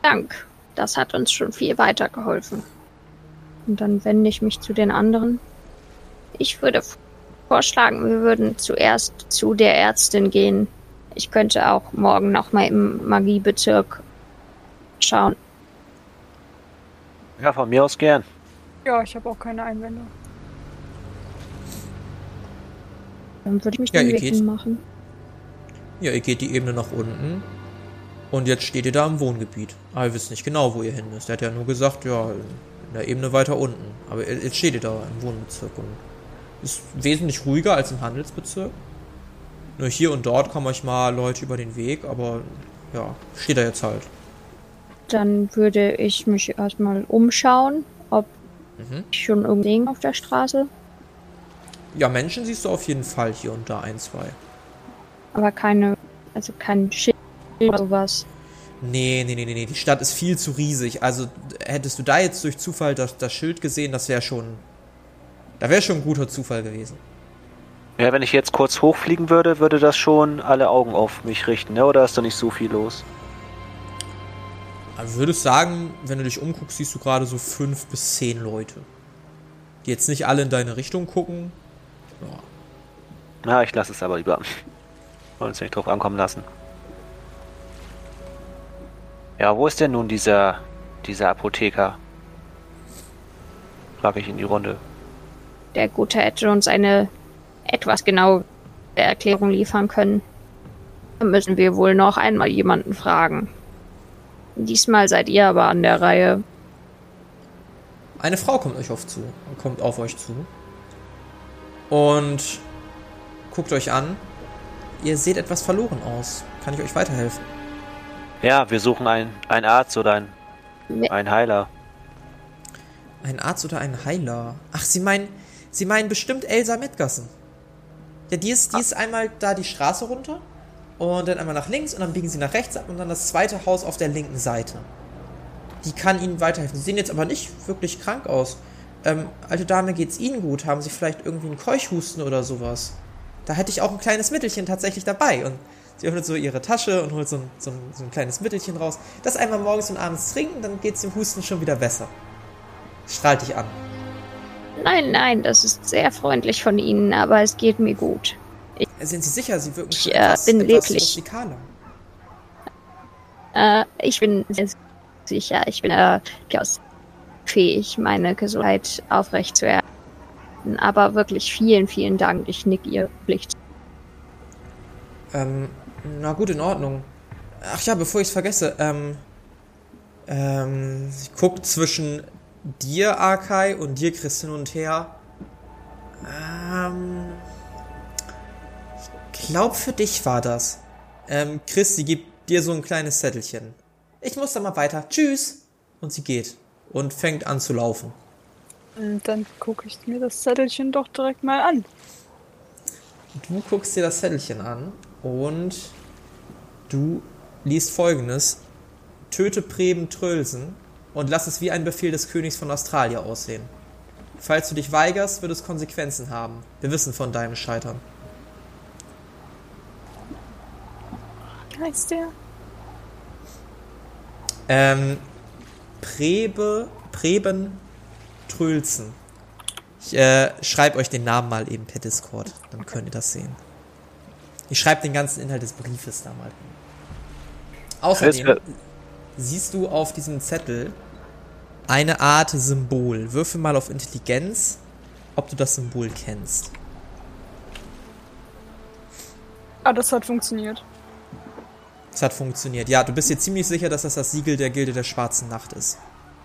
D: Dank. Das hat uns schon viel weitergeholfen. Und dann wende ich mich zu den anderen. Ich würde vorschlagen, wir würden zuerst zu der Ärztin gehen. Ich könnte auch morgen nochmal im Magiebezirk schauen.
B: Ja, von mir aus gern.
C: Ja, ich habe auch keine Einwände.
D: Dann würde ich mich
A: Ja,
D: den Weg machen.
A: Ja, ihr geht die Ebene nach unten. Und jetzt steht ihr da im Wohngebiet. Aber ihr wisst nicht genau, wo ihr hin müsst. Er hat ja nur gesagt, ja, in der Ebene weiter unten. Aber jetzt steht ihr da im Wohnbezirk und ist wesentlich ruhiger als im Handelsbezirk. Nur hier und dort kommen euch mal Leute über den Weg, aber ja, steht da jetzt halt.
D: Dann würde ich mich erstmal umschauen, ob
A: Mhm.
D: ich schon irgendwen auf der Straße,
A: Ja, Menschen siehst du auf jeden Fall hier und da ein, zwei.
D: aber keine, also kein Schild oder sowas.
A: Nee, nee, nee, nee, nee, die Stadt ist viel zu riesig. Also hättest du da jetzt durch Zufall das, das Schild gesehen, das wäre schon. Da wäre schon ein guter Zufall gewesen.
B: Ja, wenn ich jetzt kurz hochfliegen würde, würde das schon alle Augen auf mich richten, ne? Oder ist da nicht so viel los?
A: Also würdest sagen, wenn du dich umguckst, siehst du gerade so fünf bis zehn Leute. Die jetzt nicht alle in deine Richtung gucken. Ja.
B: Na, ich lasse es aber lieber. Wollen uns nicht drauf ankommen lassen. Ja, wo ist denn nun dieser, dieser Apotheker? Frage ich in die Runde.
D: Der Gute hätte uns eine etwas genaue Erklärung liefern können. Dann müssen wir wohl noch einmal jemanden fragen. Diesmal seid ihr aber an der Reihe.
A: Eine Frau kommt euch auf zu, kommt auf euch zu und guckt euch an. Ihr seht etwas verloren aus. Kann ich euch weiterhelfen?
B: Ja, wir suchen einen, einen Arzt oder einen, einen Heiler.
A: Ein Arzt oder ein Heiler? Ach, Sie meinen, Sie meinen bestimmt Elsa Metgassen. Ja, die ist, die ist einmal da die Straße runter und dann einmal nach links und dann biegen Sie nach rechts ab und dann das zweite Haus auf der linken Seite. Die kann Ihnen weiterhelfen. Sie sehen jetzt aber nicht wirklich krank aus. Ähm, alte Dame, geht's Ihnen gut? Haben Sie vielleicht irgendwie einen Keuchhusten oder sowas? Da hätte ich auch ein kleines Mittelchen tatsächlich dabei. Und sie öffnet so ihre Tasche und holt so ein, so ein, so ein kleines Mittelchen raus. Das einmal morgens und abends trinken, dann geht's dem Husten schon wieder besser. Strahlt dich an.
D: Nein, nein, das ist sehr freundlich von Ihnen, aber es geht mir gut.
A: Sind Sie sicher, Sie wirken schon
D: Ich, äh,
A: etwas,
D: bin
A: etwas rustikaler.
D: Äh, ich bin sehr sicher. Ich bin äh, durchaus fähig, meine Gesundheit aufrechtzuerhalten. Aber wirklich vielen, vielen Dank. Ich nick ihr Blick.
A: Ähm, na gut, in Ordnung. Ach ja, bevor ich es vergesse, ähm, ähm, ich guck zwischen dir, Arkai, und dir, Chris, hin und her. Ähm, ich glaub, für dich war das. Ähm, Chris, sie gibt dir so ein kleines Zettelchen. Ich muss dann mal weiter. Tschüss. Und sie geht und fängt an zu laufen.
C: Und dann gucke ich mir das Zettelchen doch direkt mal an.
A: Du guckst dir das Zettelchen an und du liest folgendes. Töte Preben Trölsen und lass es wie ein Befehl des Königs von Australien aussehen. Falls du dich weigerst, wird es Konsequenzen haben. Wir wissen von deinem Scheitern.
C: Wie heißt der?
A: Ähm, Prebe, Preben Trölzen. Ich äh, schreibe euch den Namen mal eben per Discord, dann könnt ihr das sehen. Ich schreibe den ganzen Inhalt des Briefes da mal hin. Außerdem siehst du auf diesem Zettel eine Art Symbol. Würfel mal auf Intelligenz, ob du das Symbol kennst.
C: Ah, das hat funktioniert.
A: Es hat funktioniert. Ja, du bist dir ziemlich sicher, dass das das Siegel der Gilde der Schwarzen Nacht ist.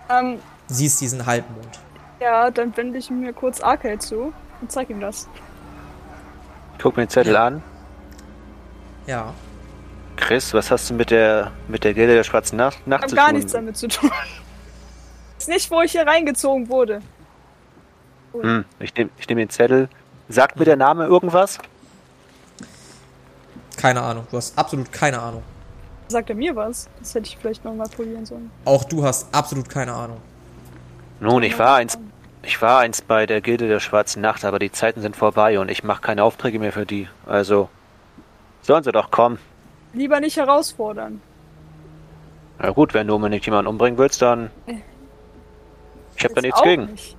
C: Ähm,
A: Siehst diesen Halbmond.
C: ja, dann wende ich mir kurz Arcade zu und zeig ihm das.
B: Guck mir den Zettel an.
A: Ja.
B: Chris, was hast du mit der mit der Gilde der Schwarzen Nacht,
C: Ich
B: Nacht
C: hab
B: zu
C: gar
B: tun?
C: nichts damit zu tun. [LAUGHS] ist nicht, wo ich hier reingezogen wurde.
B: Hm, ich nehme ich nehm den Zettel. Sagt mir der Name irgendwas?
A: Keine Ahnung. Du hast absolut keine Ahnung.
C: Sagt er mir was? Das hätte ich vielleicht nochmal probieren sollen.
A: Auch du hast absolut keine Ahnung.
B: Nun, ich war eins, ich war eins bei der Gilde der Schwarzen Nacht, aber die Zeiten sind vorbei und ich mache keine Aufträge mehr für die. Also sollen sie doch kommen.
C: Lieber nicht herausfordern.
B: Na gut, wenn du unbedingt jemanden umbringen willst, dann. Ich habe da nichts
C: auch
B: gegen.
C: nicht.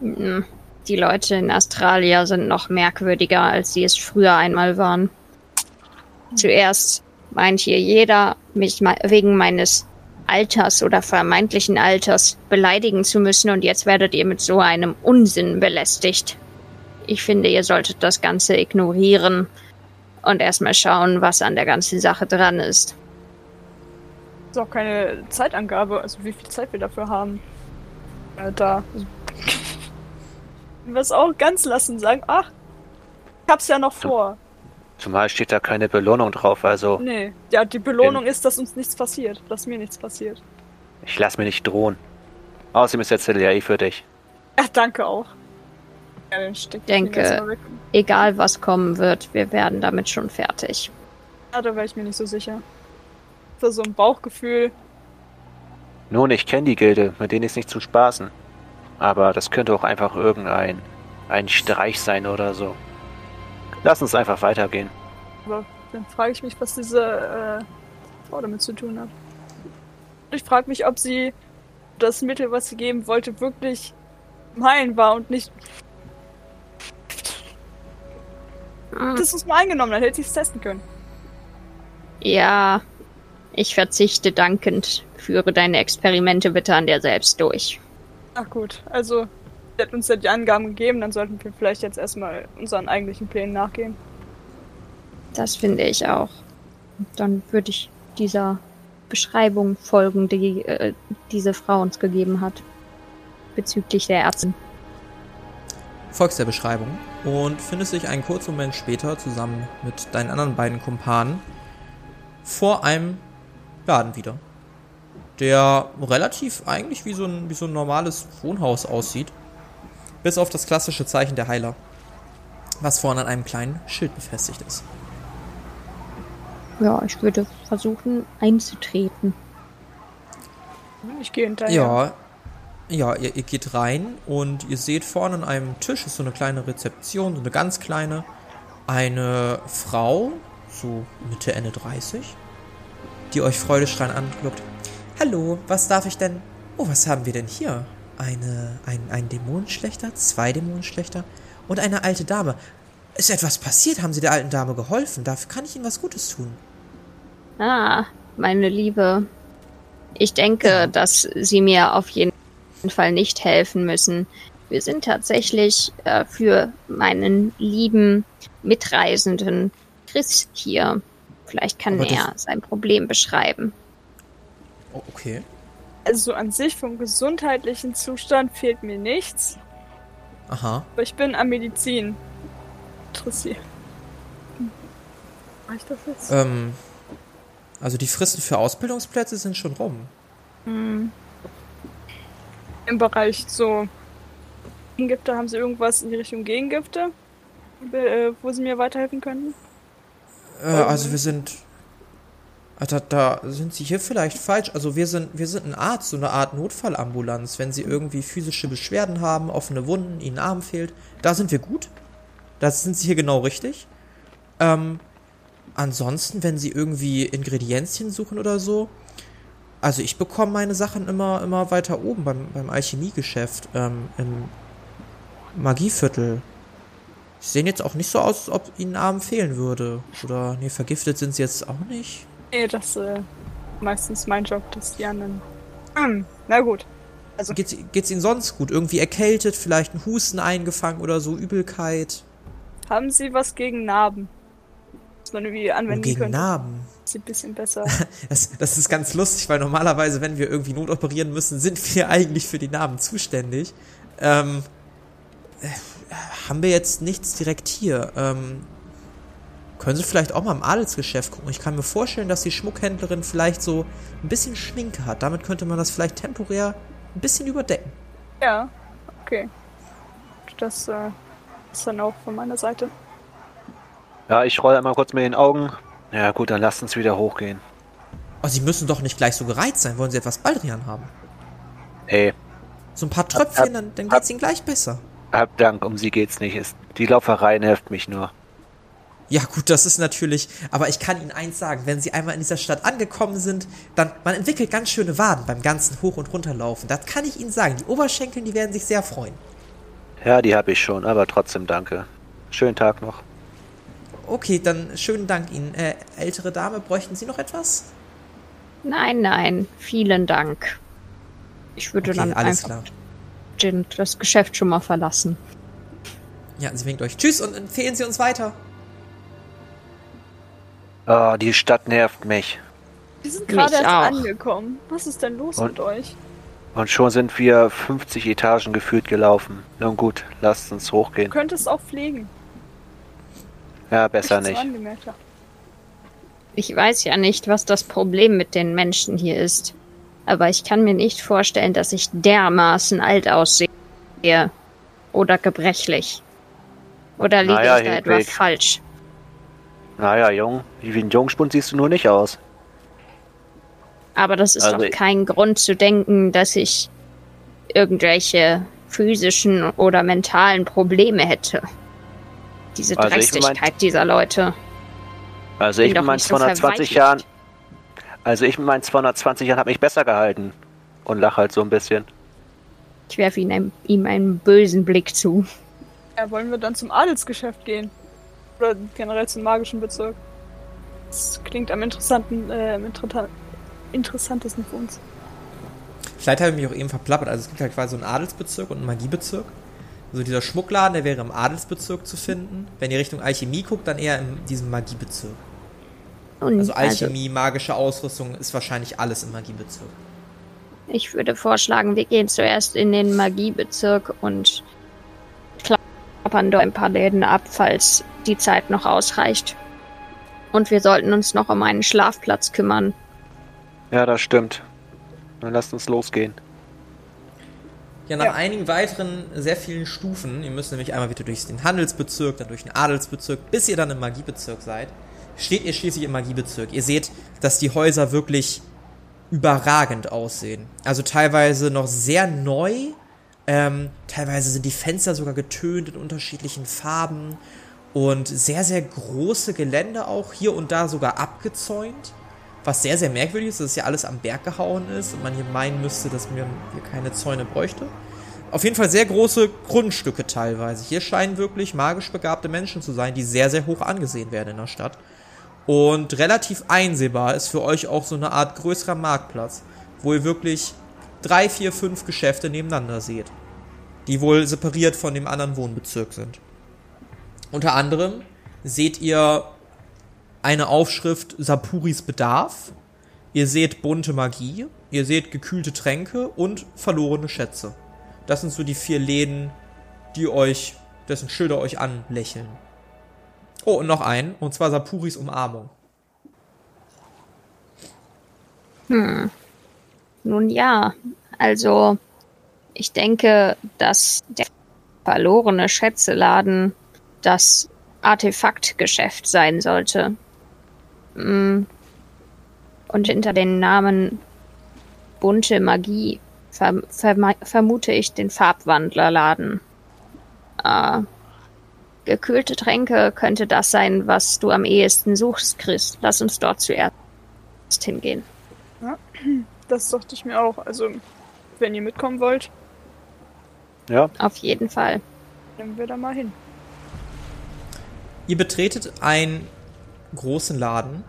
D: Mm, Die Leute in Australien sind noch merkwürdiger, als sie es früher einmal waren. Zuerst meint hier jeder, mich wegen meines Alters oder vermeintlichen Alters beleidigen zu müssen und jetzt werdet ihr mit so einem Unsinn belästigt. Ich finde, ihr solltet das Ganze ignorieren und erstmal schauen, was an der ganzen Sache dran ist.
C: ist auch keine Zeitangabe, also wie viel Zeit wir dafür haben. Äh, da. Also, [LAUGHS] was auch ganz lassen sagen, ach, ich hab's ja noch vor.
B: Zumal steht da keine Belohnung drauf, also
C: Nee, ja, die Belohnung ist, dass uns nichts passiert, dass mir nichts passiert.
B: ich lass mir nicht drohen. Außerdem ist der Zettel ja eh für dich.
C: Ja, danke auch. Ja, dann steck ich
D: Denke-
C: den erstmal weg.
D: Egal was kommen wird, wir werden damit schon fertig.
C: Ja, da wäre ich mir nicht so sicher. Für so ein Bauchgefühl.
B: Nun, ich kenne die Gilde, mit denen ist nicht zu spaßen. Aber das könnte auch einfach irgendein ein Streich sein oder so. Lass uns einfach weitergehen.
C: Aber dann frage ich mich, was diese äh, Frau damit zu tun hat. Und ich frage mich, ob sie das Mittel, was sie geben wollte, wirklich mein war und nicht.
D: Hm.
C: Das ist mal eingenommen, dann hätte ich es testen können.
D: Ja, ich verzichte dankend. Führe deine Experimente bitte an dir selbst durch.
C: Ach gut, also sie hat uns ja die Angaben gegeben, dann sollten wir vielleicht jetzt erstmal unseren eigentlichen Plänen nachgehen.
D: Das finde ich auch. Dann würde ich dieser Beschreibung folgen, die äh, diese Frau uns gegeben hat. Bezüglich der Ärztin.
A: Folgst der Beschreibung und findest dich einen kurzen Moment später zusammen mit deinen anderen beiden Kumpanen vor einem Laden wieder, der relativ eigentlich wie so ein, wie so ein normales Wohnhaus aussieht, bis auf das klassische Zeichen der Heiler, was vorne an einem kleinen Schild befestigt ist.
D: Ja, ich würde versuchen einzutreten.
C: Ich gehe hinterher.
A: Ja, ja, ihr, ihr geht rein und ihr seht vorne an einem Tisch ist so eine kleine Rezeption, so eine ganz kleine, eine Frau, so Mitte, Ende 30, die euch freudestrahlend anguckt. Hallo, was darf ich denn? Oh, was haben wir denn hier? Eine, ein, ein Dämonenschlechter, zwei Dämonenschlechter und eine alte Dame. Ist etwas passiert? Haben Sie der alten Dame geholfen? Dafür kann ich Ihnen was Gutes tun.
D: Ah, meine Liebe. Ich denke, dass Sie mir auf jeden Fall nicht helfen müssen. Wir sind tatsächlich äh, für meinen lieben Mitreisenden Chris hier. Vielleicht kann
A: Aber das-
D: er sein Problem beschreiben.
A: Oh, okay.
C: Also an sich vom gesundheitlichen Zustand fehlt mir nichts,
A: Aha.
C: aber ich bin an Medizin interessiert. Hm. Mach ich das jetzt?
A: Ähm, also die Fristen für Ausbildungsplätze sind schon rum.
C: Hm. Im Bereich so Gegengifte, haben Sie irgendwas in die Richtung Gegengifte, äh, wo Sie mir weiterhelfen könnten?
A: Äh, also wir sind. Da, da sind Sie hier vielleicht falsch. Also wir sind, wir sind ein Arzt, so eine Art Notfallambulanz. Wenn Sie irgendwie physische Beschwerden haben, offene Wunden, Ihnen Arm fehlt, da sind wir gut. Da sind Sie hier genau richtig. Ähm, ansonsten, wenn Sie irgendwie Ingredienzien suchen oder so, also ich bekomme meine Sachen immer, immer weiter oben beim, beim Alchemiegeschäft, ähm, im Magieviertel. Sie sehen jetzt auch nicht so aus, als ob ihnen Arm fehlen würde. Oder, nee, vergiftet sind sie jetzt auch nicht.
C: Nee, das ist äh, meistens mein Job, das die anderen. Hm, na gut.
A: Geht's, geht's ihnen sonst gut? Irgendwie erkältet, vielleicht ein Husten eingefangen oder so, Übelkeit?
C: Haben Sie was gegen Narben? Man irgendwie anwenden
A: gegen
C: könnte?
A: Narben.
C: Sieht ein bisschen besser. [LAUGHS]
A: Das, das ist ganz lustig, weil normalerweise, wenn wir irgendwie notoperieren müssen, sind wir eigentlich für die Narben zuständig. Ähm, äh, haben wir jetzt nichts direkt hier. Ähm, können Sie vielleicht auch mal im Adelsgeschäft gucken? Ich kann mir vorstellen, dass die Schmuckhändlerin vielleicht so ein bisschen Schminke hat. Damit könnte man das vielleicht temporär ein bisschen überdecken.
C: ja, okay. Das äh, ist dann auch von meiner Seite.
B: Ja, ich rolle einmal kurz mit den Augen. Ja gut, dann lasst uns wieder hochgehen.
A: Oh, Sie müssen doch nicht gleich so gereizt sein. Wollen Sie etwas Baldrian haben?
B: Hey,
A: So ein paar Tröpfchen, dann, dann geht's Ihnen gleich besser.
B: hab Dank, um sie geht's nicht. Ist, die Lauferei nervt mich nur.
A: Ja, gut, das ist natürlich, aber ich kann Ihnen eins sagen, wenn Sie einmal in dieser Stadt angekommen sind, dann, man entwickelt ganz schöne Waden beim ganzen Hoch- und Runterlaufen. Das kann ich Ihnen sagen. Die Oberschenkel, die werden sich sehr freuen.
B: Ja, die hab ich schon, aber trotzdem danke. Schönen Tag noch.
A: Okay, dann schönen Dank Ihnen. Äh, ältere Dame, bräuchten Sie noch etwas?
D: Nein, nein, vielen Dank. Ich würde
A: Okay,
D: dann
A: alles
D: einfach
A: klar.
D: Das Geschäft schon mal verlassen.
A: Ja, sie winkt euch. Tschüss und empfehlen Sie uns weiter.
B: Oh, die Stadt nervt mich.
C: Wir sind gerade erst
D: auch.
C: angekommen. Was ist denn los
B: Und-
C: mit euch?
B: Und schon sind wir 50 Etagen gefühlt gelaufen. Nun gut, lasst uns
C: Du
B: hochgehen.
C: könntest auch pflegen.
B: Ja, besser
C: ich
B: nicht.
D: Ich weiß ja nicht, was das Problem mit den Menschen hier ist. Aber ich kann mir nicht vorstellen, dass ich dermaßen alt aussehe. Oder gebrechlich. Oder liege
B: Naja,
D: ich da
B: Hedwig.
D: etwas falsch?
B: Naja, Jung, wie ein Jungspund siehst du nur nicht aus.
D: Aber das ist
B: Also
D: doch kein Grund zu denken, dass ich irgendwelche physischen oder mentalen Probleme hätte. Diese
B: Also ich
D: Dreistigkeit
B: mein-
D: dieser Leute.
B: Also ich mit meinen
D: nicht so
B: 220
D: verweichlicht.
B: Jahren, also ich mit meinen 220 Jahren habe mich besser gehalten und lach halt so ein bisschen.
D: Ich werfe ihm, einen- ihm einen bösen Blick zu.
C: Ja, wollen wir dann zum Adelsgeschäft gehen? Oder generell zum magischen Bezirk? Das klingt am interessanten, äh, am interessa- interessantesten für uns.
A: Vielleicht habe ich mich auch eben verplappert. Also es gibt halt quasi so einen Adelsbezirk und einen Magiebezirk. Also dieser Schmuckladen, der wäre im Adelsbezirk zu finden. Wenn ihr Richtung Alchemie guckt, dann eher in diesem Magiebezirk.
D: Und
A: Also Alchemie, magische Ausrüstung ist wahrscheinlich alles im Magiebezirk.
D: Ich würde vorschlagen, wir gehen zuerst in den Magiebezirk und klappern dort ein paar Läden ab, falls die Zeit noch ausreicht. Und wir sollten uns noch um einen Schlafplatz kümmern.
B: Ja, das stimmt. Dann lasst uns losgehen.
A: Ja, nach
C: Ja.
A: einigen weiteren sehr vielen Stufen, ihr müsst nämlich einmal wieder durch den Handelsbezirk, dann durch den Adelsbezirk, bis ihr dann im Magiebezirk seid, steht ihr schließlich im Magiebezirk. Ihr seht, dass die Häuser wirklich überragend aussehen. Also teilweise noch sehr neu, ähm, teilweise sind die Fenster sogar getönt in unterschiedlichen Farben und sehr, sehr große Gelände auch, hier und da sogar abgezäunt. Was sehr, sehr merkwürdig ist, dass ja alles am Berg gehauen ist und man hier meinen müsste, dass man hier keine Zäune bräuchte. Auf jeden Fall sehr große Grundstücke teilweise. Hier scheinen wirklich magisch begabte Menschen zu sein, die sehr, sehr hoch angesehen werden in der Stadt. Und relativ einsehbar ist für euch auch so eine Art größerer Marktplatz, wo ihr wirklich drei, vier, fünf Geschäfte nebeneinander seht, die wohl separiert von dem anderen Wohnbezirk sind. Unter anderem seht ihr eine Aufschrift Sapuris Bedarf, ihr seht bunte Magie, ihr seht gekühlte Tränke und verlorene Schätze. Das sind so die vier Läden, die euch, dessen Schilder euch anlächeln. Oh, und noch ein, und zwar Sapuris Umarmung.
D: Nun ja, also ich denke, dass der verlorene Schätzeladen das Artefaktgeschäft sein sollte. Mm. Und hinter den Namen bunte Magie verm verm vermute ich den Farbwandlerladen. Äh, gekühlte Tränke könnte das sein, was du am ehesten suchst, Chris. Lass uns dort zuerst hingehen.
C: Das dachte ich mir auch. Also, wenn ihr mitkommen wollt,
B: Ja,
D: Auf jeden Fall.
C: nehmen wir da mal hin.
A: Ihr betretet einen großen Laden,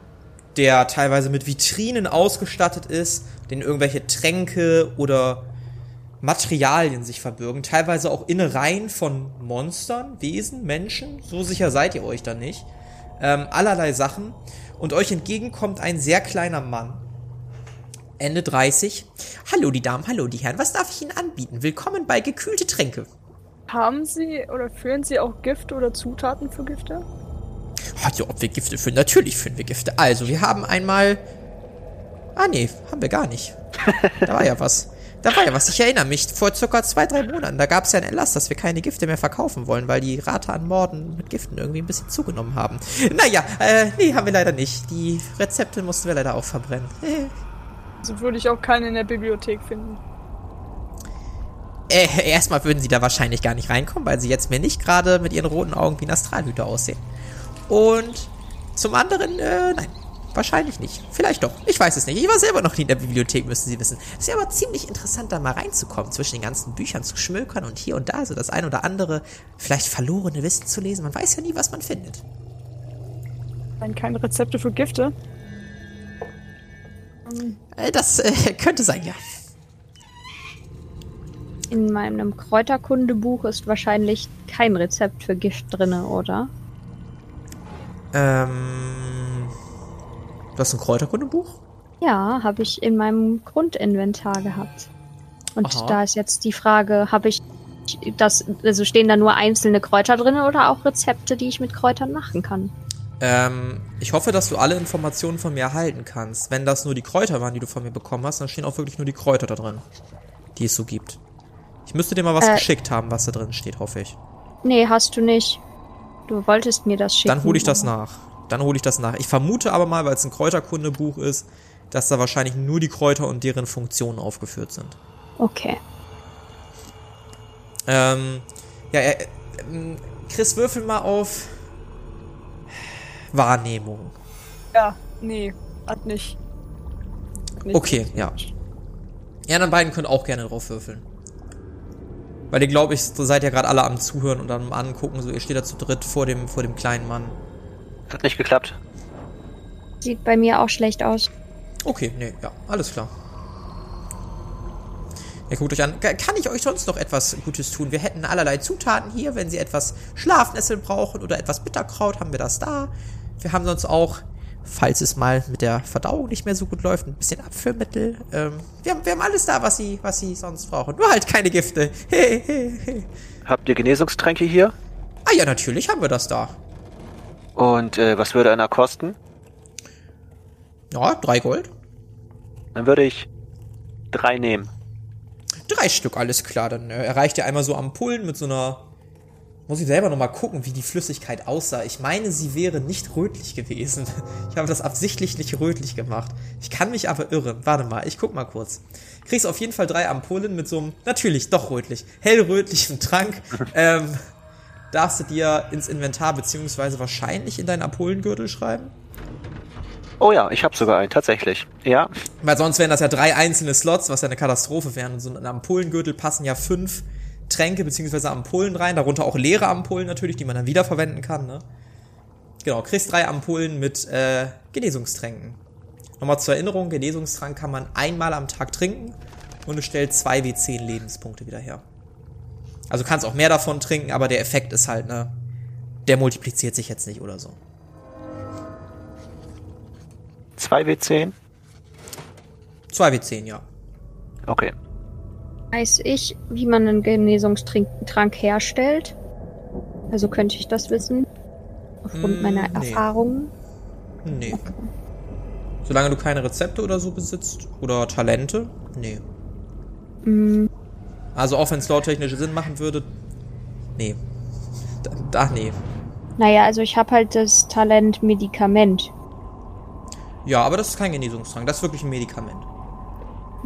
A: der teilweise mit Vitrinen ausgestattet ist, den irgendwelche Tränke oder Materialien sich verbirgen, teilweise auch Innereien von Monstern, Wesen, Menschen, so sicher seid ihr euch da nicht. Ähm, allerlei Sachen. Und euch entgegenkommt ein sehr kleiner Mann. Ende 30. Hallo die Damen, hallo die Herren, was darf ich Ihnen anbieten? Willkommen bei gekühlte Tränke.
C: Haben Sie oder führen Sie auch Gifte oder Zutaten für Gifte?
A: Hat ja, ob wir Gifte führen? Natürlich führen wir Gifte. Also, wir haben einmal. Ah, nee, haben wir gar nicht. Da war ja was. Da war ja was. Ich erinnere mich, vor circa zwei, drei Monaten, da gab es ja einen Erlass, dass wir keine Gifte mehr verkaufen wollen, weil die Rate an Morden mit Giften irgendwie ein bisschen zugenommen haben. Naja, äh, nee, haben wir leider nicht. Die Rezepte mussten wir leider auch verbrennen. [LAUGHS]
C: Also würde ich auch keine in der Bibliothek finden.
A: Äh, erstmal würden sie da wahrscheinlich gar nicht reinkommen, weil sie jetzt mir nicht gerade mit ihren roten Augen wie ein Astralhüter aussehen. Und zum anderen, äh, nein, wahrscheinlich nicht. Vielleicht doch. Ich weiß es nicht. Ich war selber noch nie in der Bibliothek, müssen Sie wissen. Es ist ja aber ziemlich interessant, da mal reinzukommen, zwischen den ganzen Büchern zu schmökern und hier und da so das ein oder andere vielleicht verlorene Wissen zu lesen. Man weiß ja nie, was man findet.
C: Nein, keine Rezepte für Gifte.
A: Äh, das äh, [LAUGHS] könnte sein, ja.
D: In meinem Kräuterkundebuch ist wahrscheinlich kein Rezept für Gift drinne, oder?
A: Ähm. Du hast ein Kräuterkundebuch?
D: Ja, habe ich in meinem Grundinventar gehabt. Und
A: Aha.
D: da ist jetzt die Frage, habe ich das, also stehen da nur einzelne Kräuter drin oder auch Rezepte, die ich mit Kräutern machen kann?
A: Ähm, ich hoffe, dass du alle Informationen von mir erhalten kannst. Wenn das nur die Kräuter waren, die du von mir bekommen hast, dann stehen auch wirklich nur die Kräuter da drin, die es so gibt. Ich müsste dir mal was
D: Äh.
A: geschickt haben, was da drin steht, hoffe ich.
D: Nee, hast du nicht. Du wolltest mir das schicken.
A: Dann hole ich das nach. Dann hole ich das nach. Ich vermute aber mal, weil es ein Kräuterkundebuch ist, dass da wahrscheinlich nur die Kräuter und deren Funktionen aufgeführt sind.
D: Okay.
A: Ähm, ja, äh, ähm, Chris, würfel mal auf Wahrnehmung.
C: ja, nee, hat nicht. Hat nicht
A: Okay, ja. Die anderen beiden können auch gerne drauf würfeln. Weil ihr, glaube ich, so seid ja gerade alle am Zuhören und am Angucken. So, ihr steht da zu dritt vor dem, vor dem kleinen Mann.
B: hat nicht geklappt.
D: Sieht bei mir auch schlecht aus.
A: Okay, nee, ja, alles klar. Ja, guckt euch an. Ka- Kann ich euch sonst noch etwas Gutes tun? Wir hätten allerlei Zutaten hier. Wenn Sie etwas Schlafnessel brauchen oder etwas Bitterkraut, haben wir das da. Wir haben sonst auch, falls es mal mit der Verdauung nicht mehr so gut läuft, ein bisschen Abführmittel. Ähm, wir, haben, wir haben alles da, was Sie, was Sie sonst brauchen. Nur halt keine Gifte. [LAUGHS]
B: Habt ihr Genesungstränke hier?
A: Ah ja, natürlich haben wir das da.
B: Und äh, was würde einer kosten?
A: Ja, drei Gold.
B: Dann würde ich drei nehmen.
A: Drei Stück, alles klar. Dann äh, erreicht ihr einmal so Ampullen mit so einer. Muss ich selber nochmal gucken, wie die Flüssigkeit aussah. Ich meine, sie wäre nicht rötlich gewesen. [LAUGHS] Ich habe das absichtlich nicht rötlich gemacht. Ich kann mich aber irren. Warte mal, ich guck mal kurz. Kriegst auf jeden Fall drei Ampullen mit so einem, natürlich, doch rötlich, hellrötlichen Trank. [LAUGHS] ähm, darfst du dir ins Inventar beziehungsweise wahrscheinlich in deinen Ampullengürtel schreiben.
B: Oh ja, ich habe sogar einen, tatsächlich. Ja,
A: Weil sonst wären das ja drei einzelne Slots, was ja eine Katastrophe wären. Und so in einen Ampulengürtel passen ja fünf Tränke beziehungsweise Ampullen rein, darunter auch leere Ampullen natürlich, die man dann wiederverwenden kann. Ne? Genau, kriegst drei Ampullen mit äh, Genesungstränken. Nochmal zur Erinnerung, Genesungstrank kann man einmal am Tag trinken und es stellt 2 W10 Lebenspunkte wieder her. Also du kannst auch mehr davon trinken, aber der Effekt ist halt, ne, der multipliziert sich jetzt nicht oder so.
B: 2 W10?
A: 2 W10, ja.
B: Okay.
D: Weiß ich, wie man einen Genesungstrank herstellt? Also könnte ich das wissen? Aufgrund
A: Mm,
D: meiner
A: nee.
D: Erfahrungen?
A: Nee. Solange du keine Rezepte oder so besitzt oder Talente, nee.
D: Mm,
A: Also auch wenn es lautechnisch Sinn machen würde, nee. Da, da nee.
D: naja, also ich habe halt das Talent Medikament.
A: Ja, aber das ist kein Genesungstrank, das ist wirklich ein Medikament.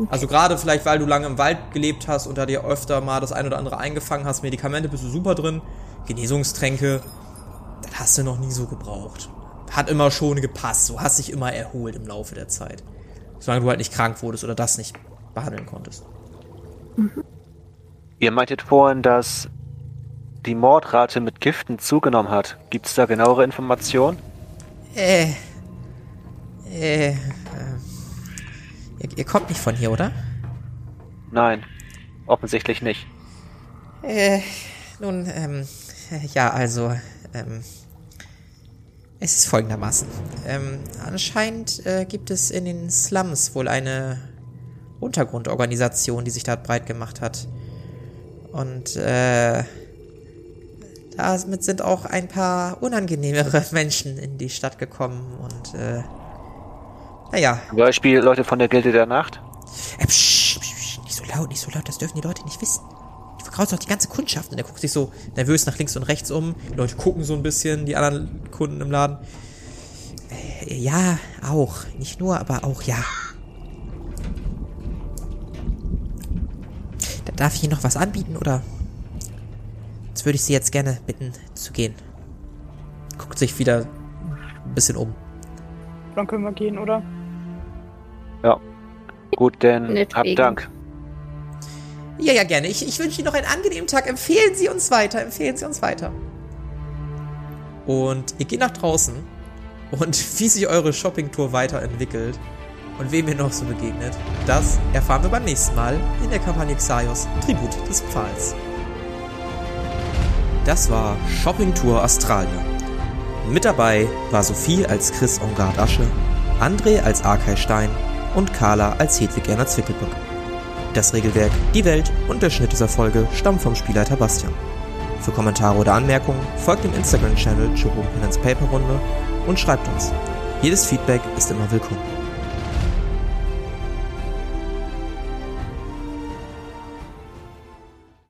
A: Also gerade vielleicht, weil du lange im Wald gelebt hast und da dir öfter mal das ein oder andere eingefangen hast, Medikamente bist du super drin. Genesungstränke, das hast du noch nie so gebraucht. Hat immer schon gepasst, du hast dich immer erholt im Laufe der Zeit. Solange du halt nicht krank wurdest oder das nicht behandeln konntest.
B: Ihr meintet vorhin, dass die Mordrate mit Giften zugenommen hat. Gibt es da genauere Informationen?
A: Äh. Äh. Ihr, ihr kommt nicht von hier, oder?
B: Nein, offensichtlich nicht.
A: Äh, nun, ähm, äh, ja, also, ähm, es ist folgendermaßen. Ähm, anscheinend äh, gibt es in den Slums wohl eine Untergrundorganisation, die sich da breit gemacht hat. Und, äh, damit sind auch ein paar unangenehmere [LAUGHS] Menschen in die Stadt gekommen und, äh, naja,
B: Zum Beispiel Leute von der Gilde der Nacht?
A: äh, psch, psch, psch, nicht so laut, nicht so laut, das dürfen die Leute nicht wissen. Die verkrausen doch die ganze Kundschaft. Und er guckt sich so nervös nach links und rechts um. Die Leute gucken so ein bisschen, die anderen Kunden im Laden. Äh, ja, auch. Nicht nur, aber auch ja. Da darf ich Ihnen noch was anbieten, oder? Jetzt würde ich Sie jetzt gerne bitten, zu gehen. Guckt sich wieder ein bisschen um.
C: Dann können wir gehen, oder?
B: Ja. Gut, denn habt Dank.
A: Ja, ja, gerne. Ich, ich wünsche Ihnen noch einen angenehmen Tag. Empfehlen Sie uns weiter. Empfehlen Sie uns weiter. Und ihr geht nach draußen. Und [LAUGHS] wie sich eure Shoppingtour weiterentwickelt und wem ihr noch so begegnet, das erfahren wir beim nächsten Mal in der Kampagne Xaios Tribut des Pfahls. Das war Shoppingtour Australia. Mit dabei war Sophie als Chris Ongard Asche, André als Arkay Stein und Carla als Hedwig Erna Zwickelböck. Das Regelwerk, die Welt und der Schnitt dieser Folge stammen vom Spielleiter Bastian. Für Kommentare oder Anmerkungen folgt dem Instagram-Channel Jerome Penance Paper Runde und schreibt uns. Jedes Feedback ist immer willkommen.